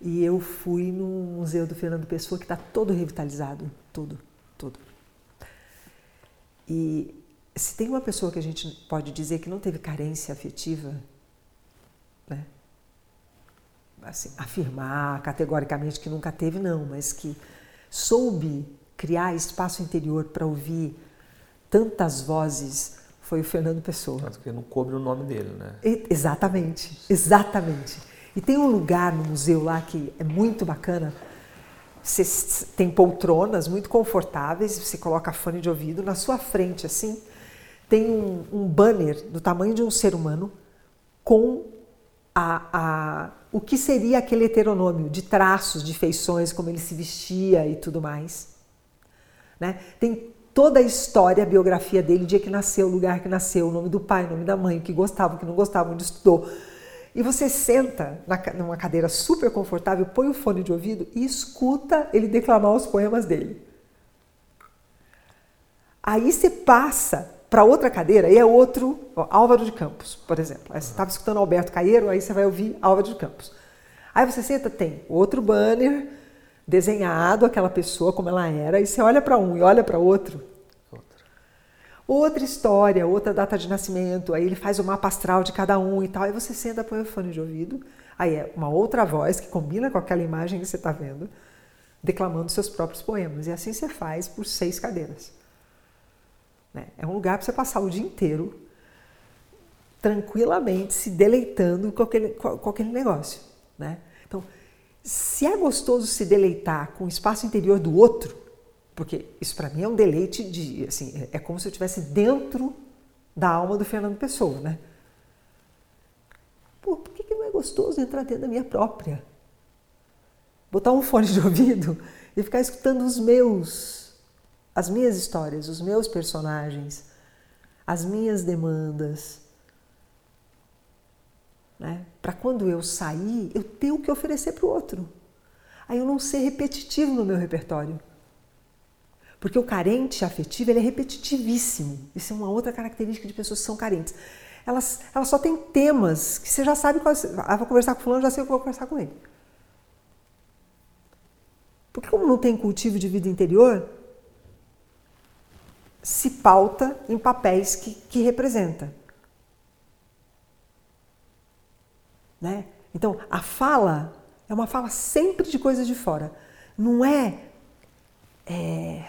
E eu fui no Museu do Fernando Pessoa, que está todo revitalizado. Tudo, tudo. E se tem uma pessoa que a gente pode dizer que não teve carência afetiva, né? Assim, afirmar categoricamente que nunca teve, não, mas que soube criar espaço interior para ouvir tantas vozes foi o Fernando Pessoa. Tanto que não cobre o nome dele, né? E, exatamente, exatamente. E tem um lugar no museu lá que é muito bacana. Você tem poltronas muito confortáveis, você coloca fone de ouvido na sua frente assim. Tem um, um banner do tamanho de um ser humano com a, a, o que seria aquele heteronômio de traços, de feições, como ele se vestia e tudo mais. Né? Tem toda a história, a biografia dele, o dia que nasceu, o lugar que nasceu, o nome do pai, o nome da mãe, o que gostava, o que não gostava, onde estudou. E você senta na, numa cadeira super confortável, põe o fone de ouvido e escuta ele declamar os poemas dele. Aí você passa para outra cadeira e é outro, ó, Álvaro de Campos, por exemplo. Aí você estava escutando Alberto Caeiro, aí você vai ouvir Álvaro de Campos. Aí você senta, tem outro banner desenhado, aquela pessoa como ela era, e você olha para um e olha para outro. Outra história, outra data de nascimento, aí ele faz o mapa astral de cada um e tal, aí você senta, põe o fone de ouvido, aí é uma outra voz que combina com aquela imagem que você está vendo, declamando seus próprios poemas. E assim você faz por seis cadeiras. Né? É um lugar para você passar o dia inteiro tranquilamente se deleitando com aquele, com aquele negócio. Né? Então, se é gostoso se deleitar com o espaço interior do outro, porque isso para mim é um deleite de, assim, é como se eu estivesse dentro da alma do Fernando Pessoa, né? Pô, por que, que não é gostoso entrar dentro da minha própria? Botar um fone de ouvido e ficar escutando os meus as minhas histórias, os meus personagens, as minhas demandas. Né? Para quando eu sair, eu ter o que oferecer para o outro. Aí eu não ser repetitivo no meu repertório. Porque o carente afetivo ele é repetitivíssimo. Isso é uma outra característica de pessoas que são carentes. Elas, elas só têm temas que você já sabe quais. Ah, vou conversar com fulano, já sei o que vou conversar com ele. Porque como não tem cultivo de vida interior, se pauta em papéis que, que representa. Né? Então, a fala é uma fala sempre de coisas de fora. Não é, é.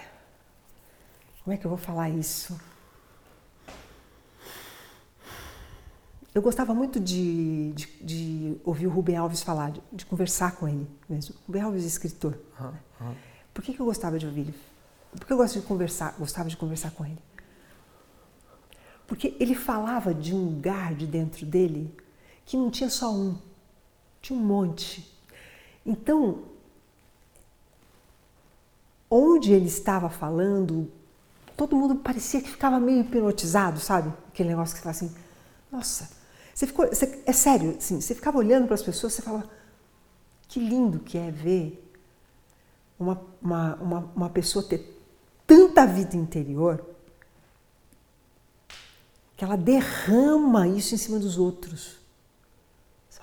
Como é que eu vou falar isso? Eu gostava muito de, de, de ouvir o Rubem Alves falar, de, de, conversar com ele mesmo. Rubem Alves é escritor. Uhum. Né? Por que, que eu gostava de ouvir ele porque eu gosto de conversar, gostava de conversar com ele. Porque ele falava de um lugar de dentro dele que não tinha só um, tinha um monte. Então, onde ele estava falando, todo mundo parecia que ficava meio hipnotizado, sabe? Aquele negócio que você fala assim, nossa, você ficou, você, é sério, assim, você ficava olhando para as pessoas, você fala, que lindo que é ver uma, uma, uma, uma pessoa ter tanta vida interior que ela derrama isso em cima dos outros.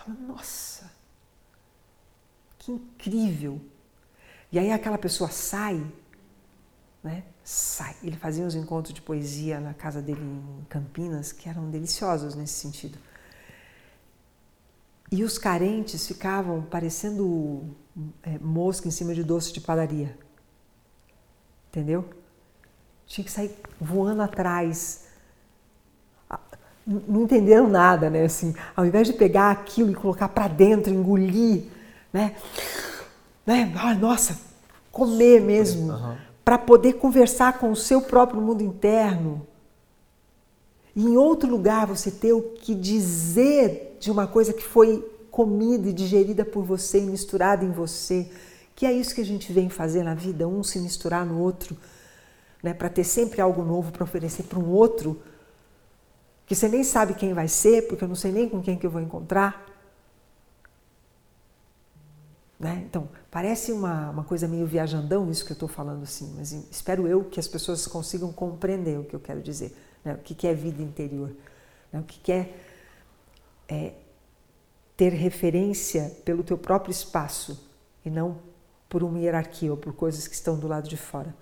Fala, nossa, que incrível. E aí aquela pessoa sai, né? Sai. Ele fazia uns encontros de poesia na casa dele em Campinas que eram deliciosos nesse sentido. E os carentes ficavam parecendo é, mosca em cima de doce de padaria entendeu? Tinha que sair voando atrás. Não entenderam nada, né? Assim, ao invés de pegar aquilo e colocar para dentro, engolir, né? né? Ah, nossa, comer mesmo, uhum. para poder conversar com o seu próprio mundo interno. E em outro lugar você ter o que dizer de uma coisa que foi comida e digerida por você e misturada em você que é isso que a gente vem fazer na vida, um se misturar no outro, né, para ter sempre algo novo para oferecer para um outro, que você nem sabe quem vai ser, porque eu não sei nem com quem que eu vou encontrar. Né? Então, parece uma, uma coisa meio viajandão isso que eu estou falando assim, mas espero eu que as pessoas consigam compreender o que eu quero dizer, né? o que, que é vida interior, né? o que, que é, é ter referência pelo teu próprio espaço e não por uma hierarquia ou por coisas que estão do lado de fora.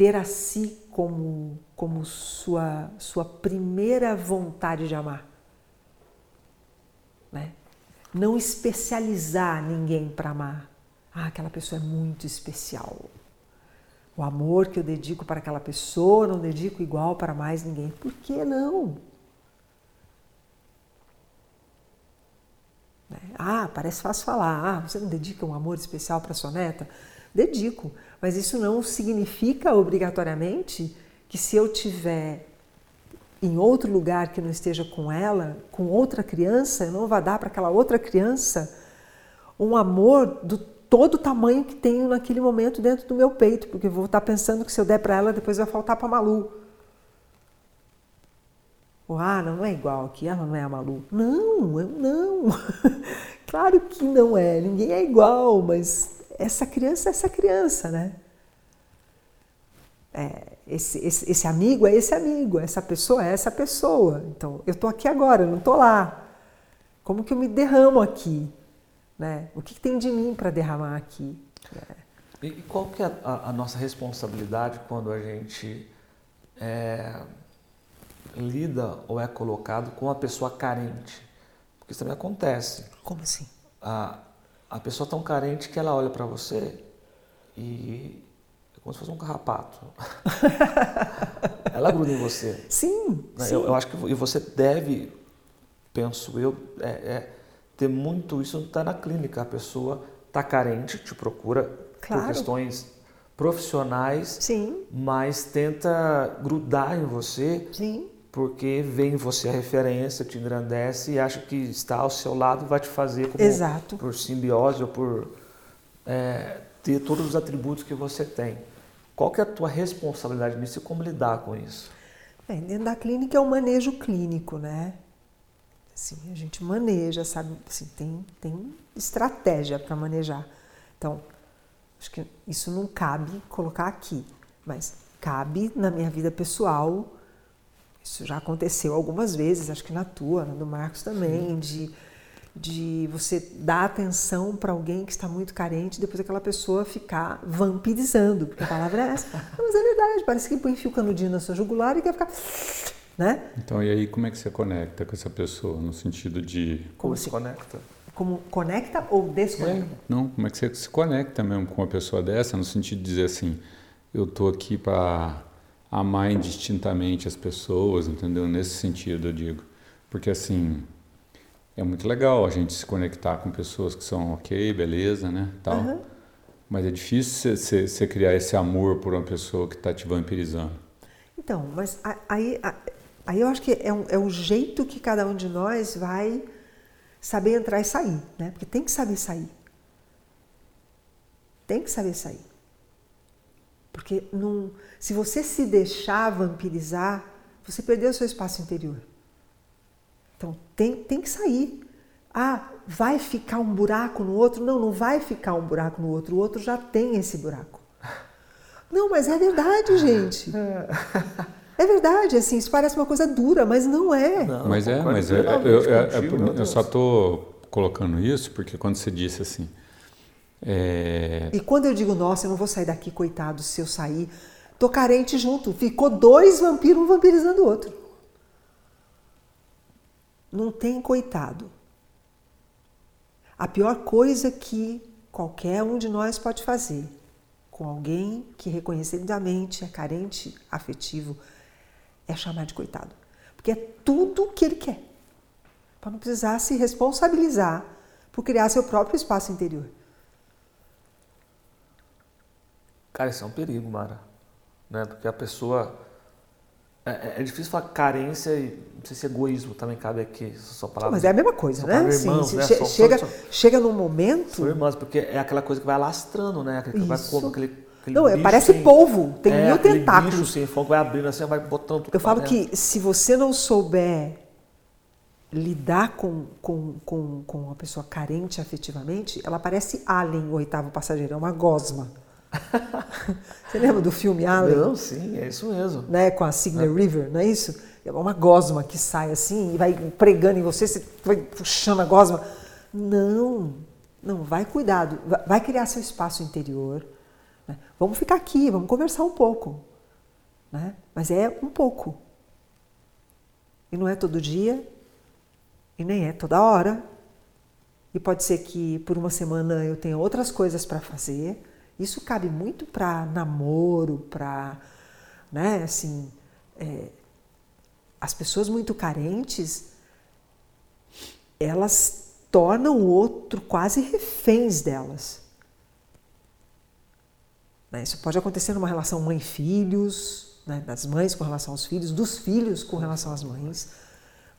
Ter a si como, como sua, sua primeira vontade de amar. Né? Não especializar ninguém para amar. Ah, aquela pessoa é muito especial. O amor que eu dedico para aquela pessoa não dedico igual para mais ninguém. Por que não? Né? Ah, parece fácil falar. Ah, você não dedica um amor especial para sua neta? Dedico, mas isso não significa obrigatoriamente que se eu tiver em outro lugar que não esteja com ela, com outra criança, eu não vou dar para aquela outra criança um amor do todo o tamanho que tenho naquele momento dentro do meu peito, porque eu vou estar pensando que se eu der para ela, depois vai faltar para a Malu. Ah, não é igual aqui, ela não é a Malu. Não, eu não. claro que não é, ninguém é igual, mas essa criança é essa criança, né? É, esse, esse, esse, amigo é esse amigo, essa pessoa é essa pessoa. Então, eu estou aqui agora, eu não estou lá. Como que eu me derramo aqui? Né? O que, que tem de mim para derramar aqui? É. E qual que é a, a, nossa responsabilidade quando a gente é, lida ou é colocado com uma pessoa carente? Porque isso também acontece. Como assim? A, a pessoa tão carente que ela olha para você e é como se fosse um carrapato. ela gruda em você. Sim, né? sim. Eu, eu, acho que e você deve, penso eu, é, é ter muito isso está na clínica. A pessoa está carente, te procura claro. por questões profissionais, Sim. mas tenta grudar em você, Sim. Porque vê em você a referência, te engrandece e acha que está ao seu lado vai te fazer como Exato. por simbiose ou por é, ter todos os atributos que você tem. Qual que é a tua responsabilidade nisso e como lidar com isso? Bem, dentro da clínica é o manejo clínico, né? Assim, a gente maneja, sabe? Assim, tem, tem estratégia para manejar. Então, acho que isso não cabe colocar aqui, mas cabe na minha vida pessoal. Isso já aconteceu algumas vezes, acho que na tua, na do Marcos também, de, de você dar atenção para alguém que está muito carente e depois aquela pessoa ficar vampirizando, porque a palavra é essa. Mas é verdade, parece que põe fio canudinho na sua jugular e quer ficar né? Então, e aí como é que você conecta com essa pessoa, no sentido de... Como se conecta? Como conecta ou desconecta? É, não, como é que você se conecta mesmo com uma pessoa dessa, no sentido de dizer assim, eu tô aqui para amar indistintamente as pessoas, entendeu? Nesse sentido, eu digo. Porque assim, é muito legal a gente se conectar com pessoas que são ok, beleza, né, tal. Uhum. Mas é difícil você criar esse amor por uma pessoa que está te vampirizando. Então, mas aí Aí eu acho que é, um, é o jeito que cada um de nós vai saber entrar e sair, né? Porque tem que saber sair. Tem que saber sair. Porque não, se você se deixar vampirizar, você perdeu o seu espaço interior. Então tem, tem que sair. Ah, vai ficar um buraco no outro? Não, não vai ficar um buraco no outro. O outro já tem esse buraco. Não, mas é verdade, gente. É verdade, assim, isso parece uma coisa dura, mas não é. Não, mas é, mas é, eu, eu, eu, eu só estou colocando isso porque quando você disse assim. É... E quando eu digo, nossa, eu não vou sair daqui, coitado, se eu sair, tô carente junto. Ficou dois vampiros, um vampirizando o outro. Não tem coitado. A pior coisa que qualquer um de nós pode fazer com alguém que reconhecidamente é carente afetivo é chamar de coitado. Porque é tudo o que ele quer. Para não precisar se responsabilizar por criar seu próprio espaço interior. Cara, isso é um perigo, Mara. Né? Porque a pessoa. É, é, é difícil falar carência e não sei se egoísmo também cabe aqui, sua palavra. Mas é a mesma coisa, né? Irmãos, Sim, né? Che chega, são, chega num momento. São irmãs, porque é aquela coisa que vai lastrando, né? Aquele, vai como aquele não, é, parece sem, polvo, tem é, mil tentáculos. Bicho sem fogo vai abrindo assim, vai botando tudo Eu falo que se você não souber lidar com, com, com, com uma pessoa carente afetivamente, ela parece Alien, o oitavo passageiro, é uma gosma. você lembra do filme Alien? Não, sim, é isso mesmo. Né, com a Signal é. River, não é isso? É uma gosma que sai assim e vai pregando em você, você vai puxando a gosma. Não, não, vai cuidado, vai criar seu espaço interior né? Vamos ficar aqui, vamos conversar um pouco. Né? Mas é um pouco. E não é todo dia, e nem é toda hora. E pode ser que por uma semana eu tenha outras coisas para fazer. Isso cabe muito para namoro, para, né, assim, é, as pessoas muito carentes, elas tornam o outro quase reféns delas. Né? Isso pode acontecer numa relação mãe-filhos, né, das mães com relação aos filhos, dos filhos com relação às mães,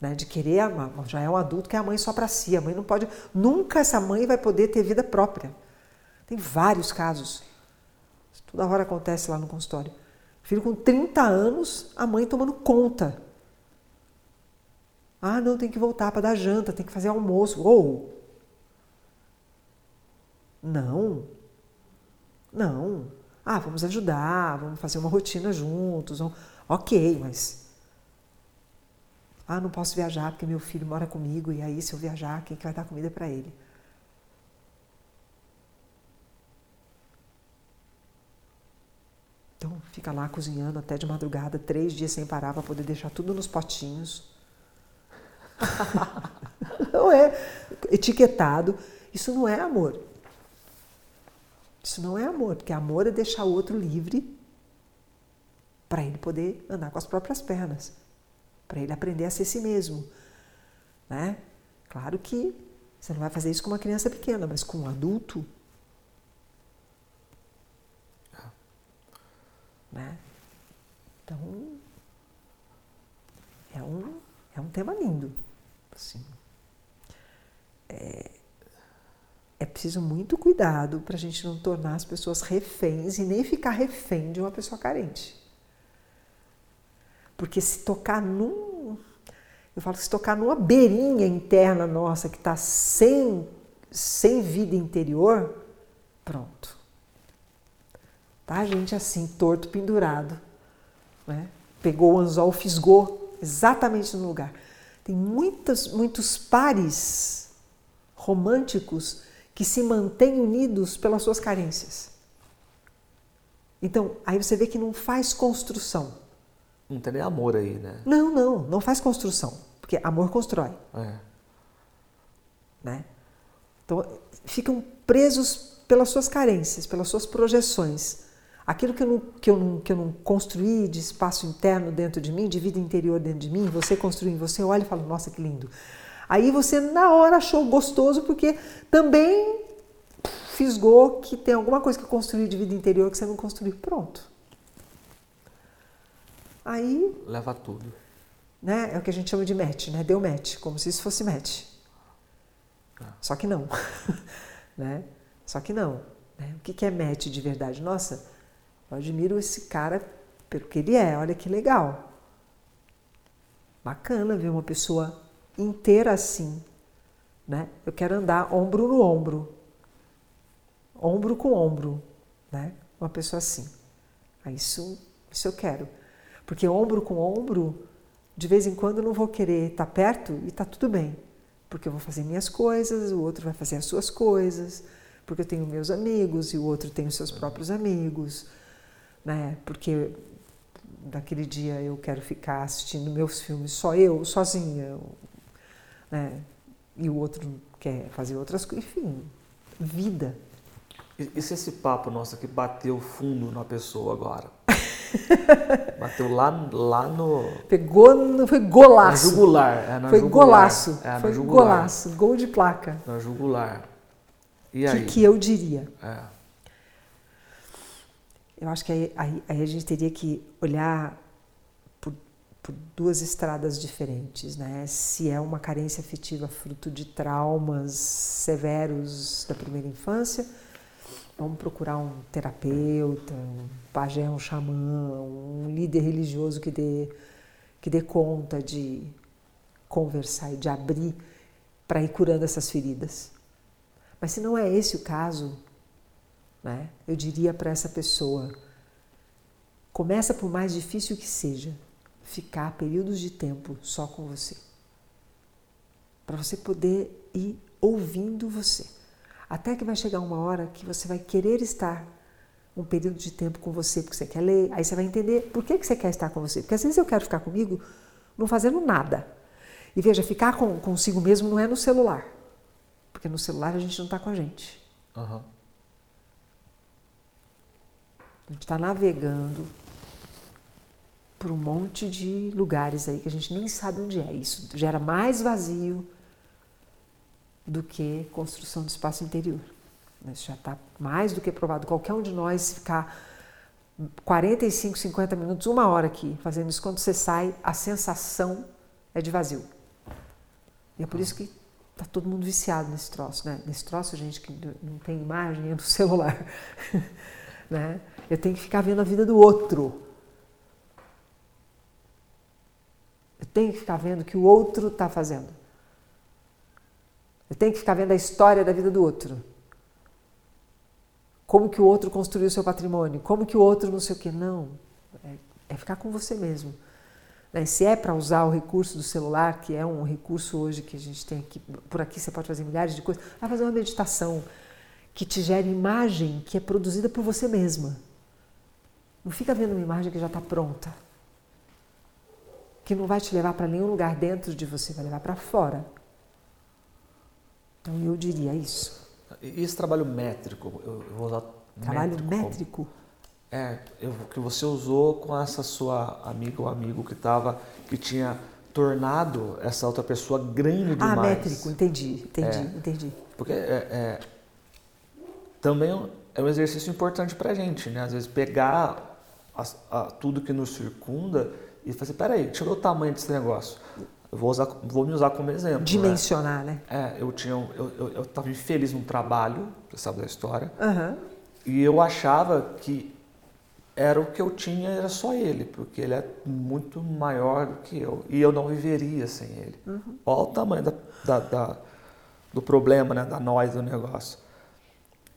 né, de querer amar. Já é um adulto que é a mãe só para si. A mãe não pode. Nunca essa mãe vai poder ter vida própria. Tem vários casos. Toda hora acontece lá no consultório. Filho com 30 anos, a mãe tomando conta. Ah, não, tem que voltar para dar janta, tem que fazer almoço. Ou. Não. Não. Ah, vamos ajudar, vamos fazer uma rotina juntos. Ok, mas. Ah, não posso viajar porque meu filho mora comigo e aí se eu viajar, quem que vai dar comida para ele? Então fica lá cozinhando até de madrugada, três dias sem parar para poder deixar tudo nos potinhos. não é etiquetado. Isso não é amor. Isso não é amor, porque amor é deixar o outro livre para ele poder andar com as próprias pernas, para ele aprender a ser si mesmo. Né? Claro que você não vai fazer isso com uma criança pequena, mas com um adulto. Né? Então, é um, é um tema lindo. Assim. É, é preciso muito cuidado para a gente não tornar as pessoas reféns e nem ficar refém de uma pessoa carente. Porque se tocar num. Eu falo que se tocar numa beirinha interna nossa que está sem, sem vida interior, pronto. Tá, a gente assim, torto, pendurado. Né? Pegou o anzol, fisgou exatamente no lugar. Tem muitos, muitos pares românticos que se mantêm unidos pelas suas carências. Então, aí você vê que não faz construção. Não tem nem amor aí, né? Não, não, não faz construção. Porque amor constrói. É. Né? Então, ficam presos pelas suas carências, pelas suas projeções. Aquilo que eu, não, que, eu não, que eu não construí de espaço interno dentro de mim, de vida interior dentro de mim, você construiu em você, olha e fala, nossa, que lindo. Aí você na hora achou gostoso porque também fisgou que tem alguma coisa que construiu de vida interior que você não construiu. Pronto. Aí. Leva tudo. Né? É o que a gente chama de match, né? Deu match, como se isso fosse match. Ah. Só que não. né? Só que não. Né? O que é match de verdade? Nossa, eu admiro esse cara pelo que ele é, olha que legal. Bacana ver uma pessoa inteira assim, né? Eu quero andar ombro no ombro, ombro com ombro, né? Uma pessoa assim. Ah, isso, isso eu quero, porque ombro com ombro, de vez em quando eu não vou querer estar perto e tá tudo bem, porque eu vou fazer minhas coisas, o outro vai fazer as suas coisas, porque eu tenho meus amigos e o outro tem os seus próprios amigos, né? Porque daquele dia eu quero ficar assistindo meus filmes só eu, sozinha, né? e o outro quer fazer outras coisas, enfim, vida. E, e se esse papo nosso aqui bateu fundo na pessoa agora? Bateu lá, lá no. Pegou, no, foi golaço. Na jugular. É, na foi jugular. golaço. É, foi jugular. golaço. Gol de placa. Na jugular. E que, aí? que eu diria? É. Eu acho que aí, aí, aí, a gente teria que olhar por duas estradas diferentes, né? Se é uma carência afetiva fruto de traumas severos da primeira infância, vamos procurar um terapeuta, um pajé, um xamã, um líder religioso que dê, que dê conta de conversar e de abrir para ir curando essas feridas. Mas se não é esse o caso, né? Eu diria para essa pessoa, começa por mais difícil que seja, ficar períodos de tempo só com você. Para você poder ir ouvindo você. Até que vai chegar uma hora que você vai querer estar um período de tempo com você, porque você quer ler, aí você vai entender por que, que você quer estar com você. Porque às vezes eu quero ficar comigo não fazendo nada. E veja, ficar com, consigo mesmo não é no celular. Porque no celular a gente não está com a gente. Uhum. A gente está navegando por um monte de lugares aí que a gente nem sabe onde é. Isso gera mais vazio do que construção do espaço interior. Isso já está mais do que provado. Qualquer um de nós ficar 45, 50 minutos, uma hora aqui fazendo isso, quando você sai, a sensação é de vazio. E é por isso que tá todo mundo viciado nesse troço, né? Nesse troço, gente que não tem imagem é no celular, né? Eu tenho que ficar vendo a vida do outro. Eu tenho que ficar vendo o que o outro está fazendo. Eu tenho que ficar vendo a história da vida do outro. Como que o outro construiu seu patrimônio? Como que o outro não sei o quê? Não. É, é ficar com você mesmo. Né? Se é para usar o recurso do celular, que é um recurso hoje que a gente tem aqui, por aqui você pode fazer milhares de coisas, vai fazer uma meditação que te gere imagem que é produzida por você mesma. Não fica vendo uma imagem que já está pronta. Que não vai te levar para nenhum lugar dentro de você, vai levar para fora. Então eu diria isso. E esse trabalho métrico, eu vou usar Trabalho métrico? métrico? É, eu, que você usou com essa sua amiga ou amigo que estava, que tinha tornado essa outra pessoa grande ah, demais. Ah, métrico, entendi, entendi, é, entendi. Porque é, é, também é um exercício importante para gente, né? Às vezes pegar a, a, tudo que nos circunda e fazer, peraí, deixa eu ver o tamanho desse negócio. Eu vou, usar, vou me usar como exemplo. Né? Dimensionar, né? né? É, eu tinha, eu estava infeliz no trabalho, você sabe da história, uhum. e eu achava que era o que eu tinha, era só ele, porque ele é muito maior do que eu, e eu não viveria sem ele. Uhum. Olha o tamanho da, da, da, do problema, né, da nós do negócio.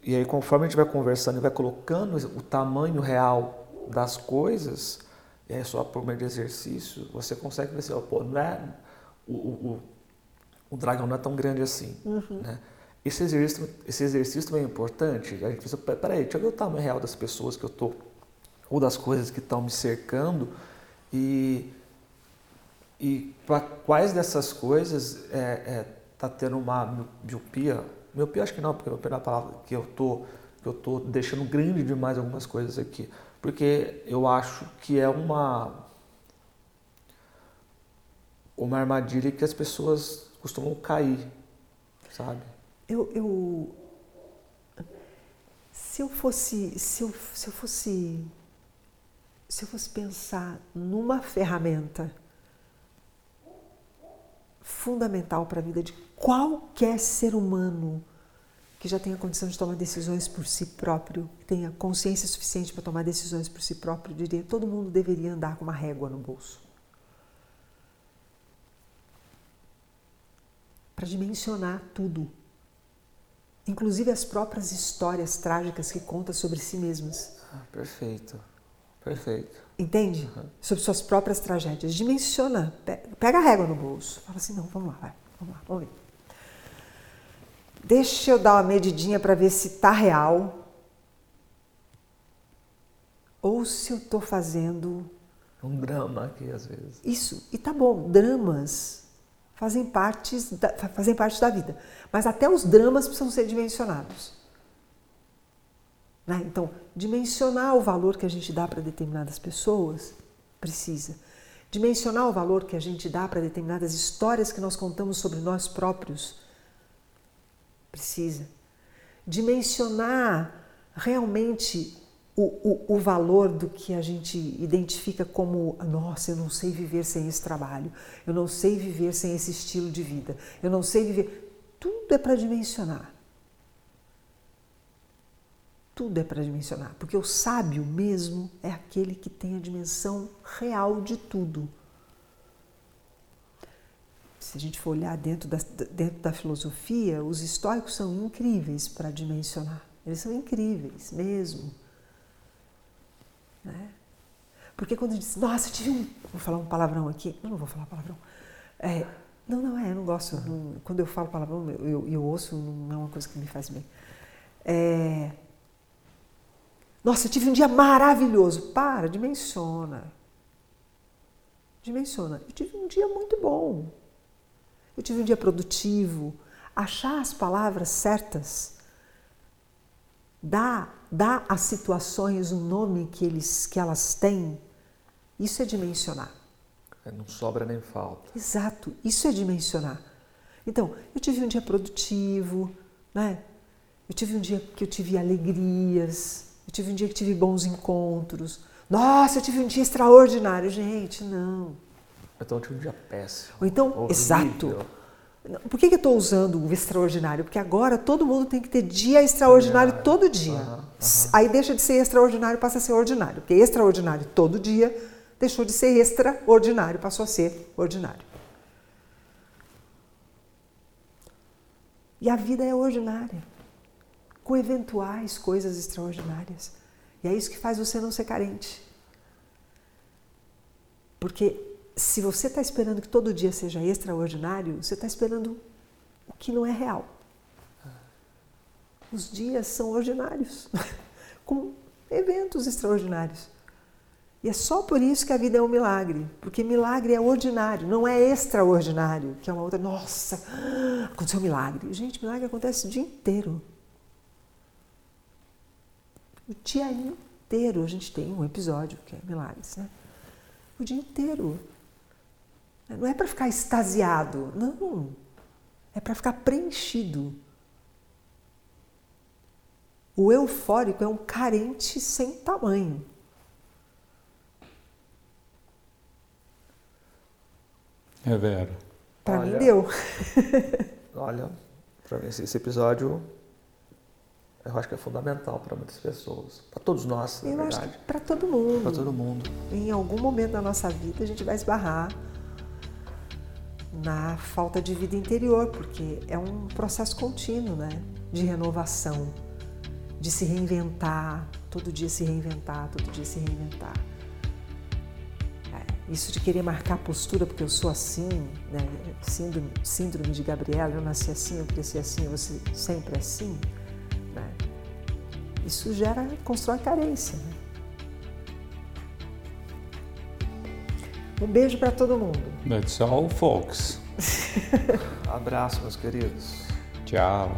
E aí, conforme a gente vai conversando e vai colocando o tamanho real das coisas, é só por meio de exercício, você consegue ver assim, pô, não é, o, o, o dragão não é tão grande assim. Uhum. Né? Esse, exercício, esse exercício também é importante. A gente pensa, peraí, deixa eu ver o tamanho real das pessoas que eu estou, ou das coisas que estão me cercando, e, e para quais dessas coisas está é, é, tá tendo uma miopia Miopia acho que não, porque miopia é uma palavra que eu tô, que eu tô deixando grande demais algumas coisas aqui. Porque eu acho que é uma uma armadilha que as pessoas costumam cair, sabe? Eu, eu se eu fosse se eu, se eu fosse se eu fosse pensar numa ferramenta fundamental para a vida de qualquer ser humano que já tenha condição de tomar decisões por si próprio, tenha consciência suficiente para tomar decisões por si próprio, diria todo mundo deveria andar com uma régua no bolso. Para dimensionar tudo, inclusive as próprias histórias trágicas que conta sobre si mesmas. Ah, perfeito, perfeito. Entende? Uhum. Sobre suas próprias tragédias. Dimensiona, pega a régua no bolso. Fala assim, não, vamos lá, vai, vamos lá, vamos ver. Deixa eu dar uma medidinha para ver se tá real ou se eu estou fazendo um drama aqui às vezes. Isso e tá bom, dramas fazem parte da, fazem parte da vida, mas até os dramas precisam ser dimensionados. Né? Então, dimensionar o valor que a gente dá para determinadas pessoas precisa. Dimensionar o valor que a gente dá para determinadas histórias que nós contamos sobre nós próprios precisa. Dimensionar realmente o, o, o, valor do que a gente identifica como: nossa, eu não sei viver sem esse trabalho, eu não sei viver sem esse estilo de vida, eu não sei viver. Tudo é para dimensionar. Tudo é para dimensionar, porque o sábio mesmo é aquele que tem a dimensão real de tudo. Se a gente for olhar dentro da, dentro da filosofia, os históricos são incríveis para dimensionar. Eles são incríveis mesmo. Né? Porque quando diz, nossa, tive um. Vou falar um palavrão aqui. Eu não vou falar palavrão. É, não, não é, eu não gosto. Não, quando eu falo palavrão, eu, eu, eu, ouço, não é uma coisa que me faz bem. É, nossa, eu tive um dia maravilhoso. Para, dimensiona. Dimensiona. Eu tive um dia muito bom. Eu tive um dia produtivo. Achar as palavras certas. Dá, dá às situações o um nome que, eles, que elas têm. Isso é dimensionar. É, não sobra nem falta. Exato, isso é dimensionar. Então, eu tive um dia produtivo, né? Eu tive um dia que eu tive alegrias, tive um dia que tive bons encontros. Nossa, eu tive um dia extraordinário. Gente, não. Então eu tive um dia péssimo. Ou então, horrível. exato. Por que, que eu estou usando o extraordinário? Porque agora todo mundo tem que ter dia extraordinário todo dia. Aham, aham. Aí deixa de ser extraordinário, passa a ser ordinário. Porque extraordinário todo dia deixou de ser extraordinário, passou a ser ordinário. E a vida é ordinária, com eventuais coisas extraordinárias. E é isso que faz você não ser carente. Porque se você está esperando que todo dia seja extraordinário, você está esperando o que não é real. Os dias são ordinários, com eventos extraordinários. E é só por isso que a vida é um milagre, porque milagre é ordinário, não é extraordinário, que é uma outra, nossa, aconteceu um milagre. Gente, milagre acontece o dia inteiro. O dia inteiro a gente tem um episódio que é milagres, né? O dia inteiro. Não é para ficar extasiado, não. É para ficar preenchido. O eufórico é um carente sem tamanho. É Vera. Para mim deu. Olha, para mim esse episódio eu acho que é fundamental para muitas pessoas, para todos nós, na Eu acho verdade, que para todo mundo. para todo mundo. Em algum momento da nossa vida a gente vai esbarrar na falta de vida interior, porque é um processo contínuo, né? De renovação, de se reinventar, todo dia se reinventar, todo dia se reinventar. É, Isso de querer marcar postura porque eu sou assim, né? síndrome, síndrome de Gabriela, eu nasci assim, eu cresci assim, você sempre assim, né? Isso gera, constrói carência. Né? Um beijo para todo mundo. That's all, folks. Abraço, meus queridos. Tchau.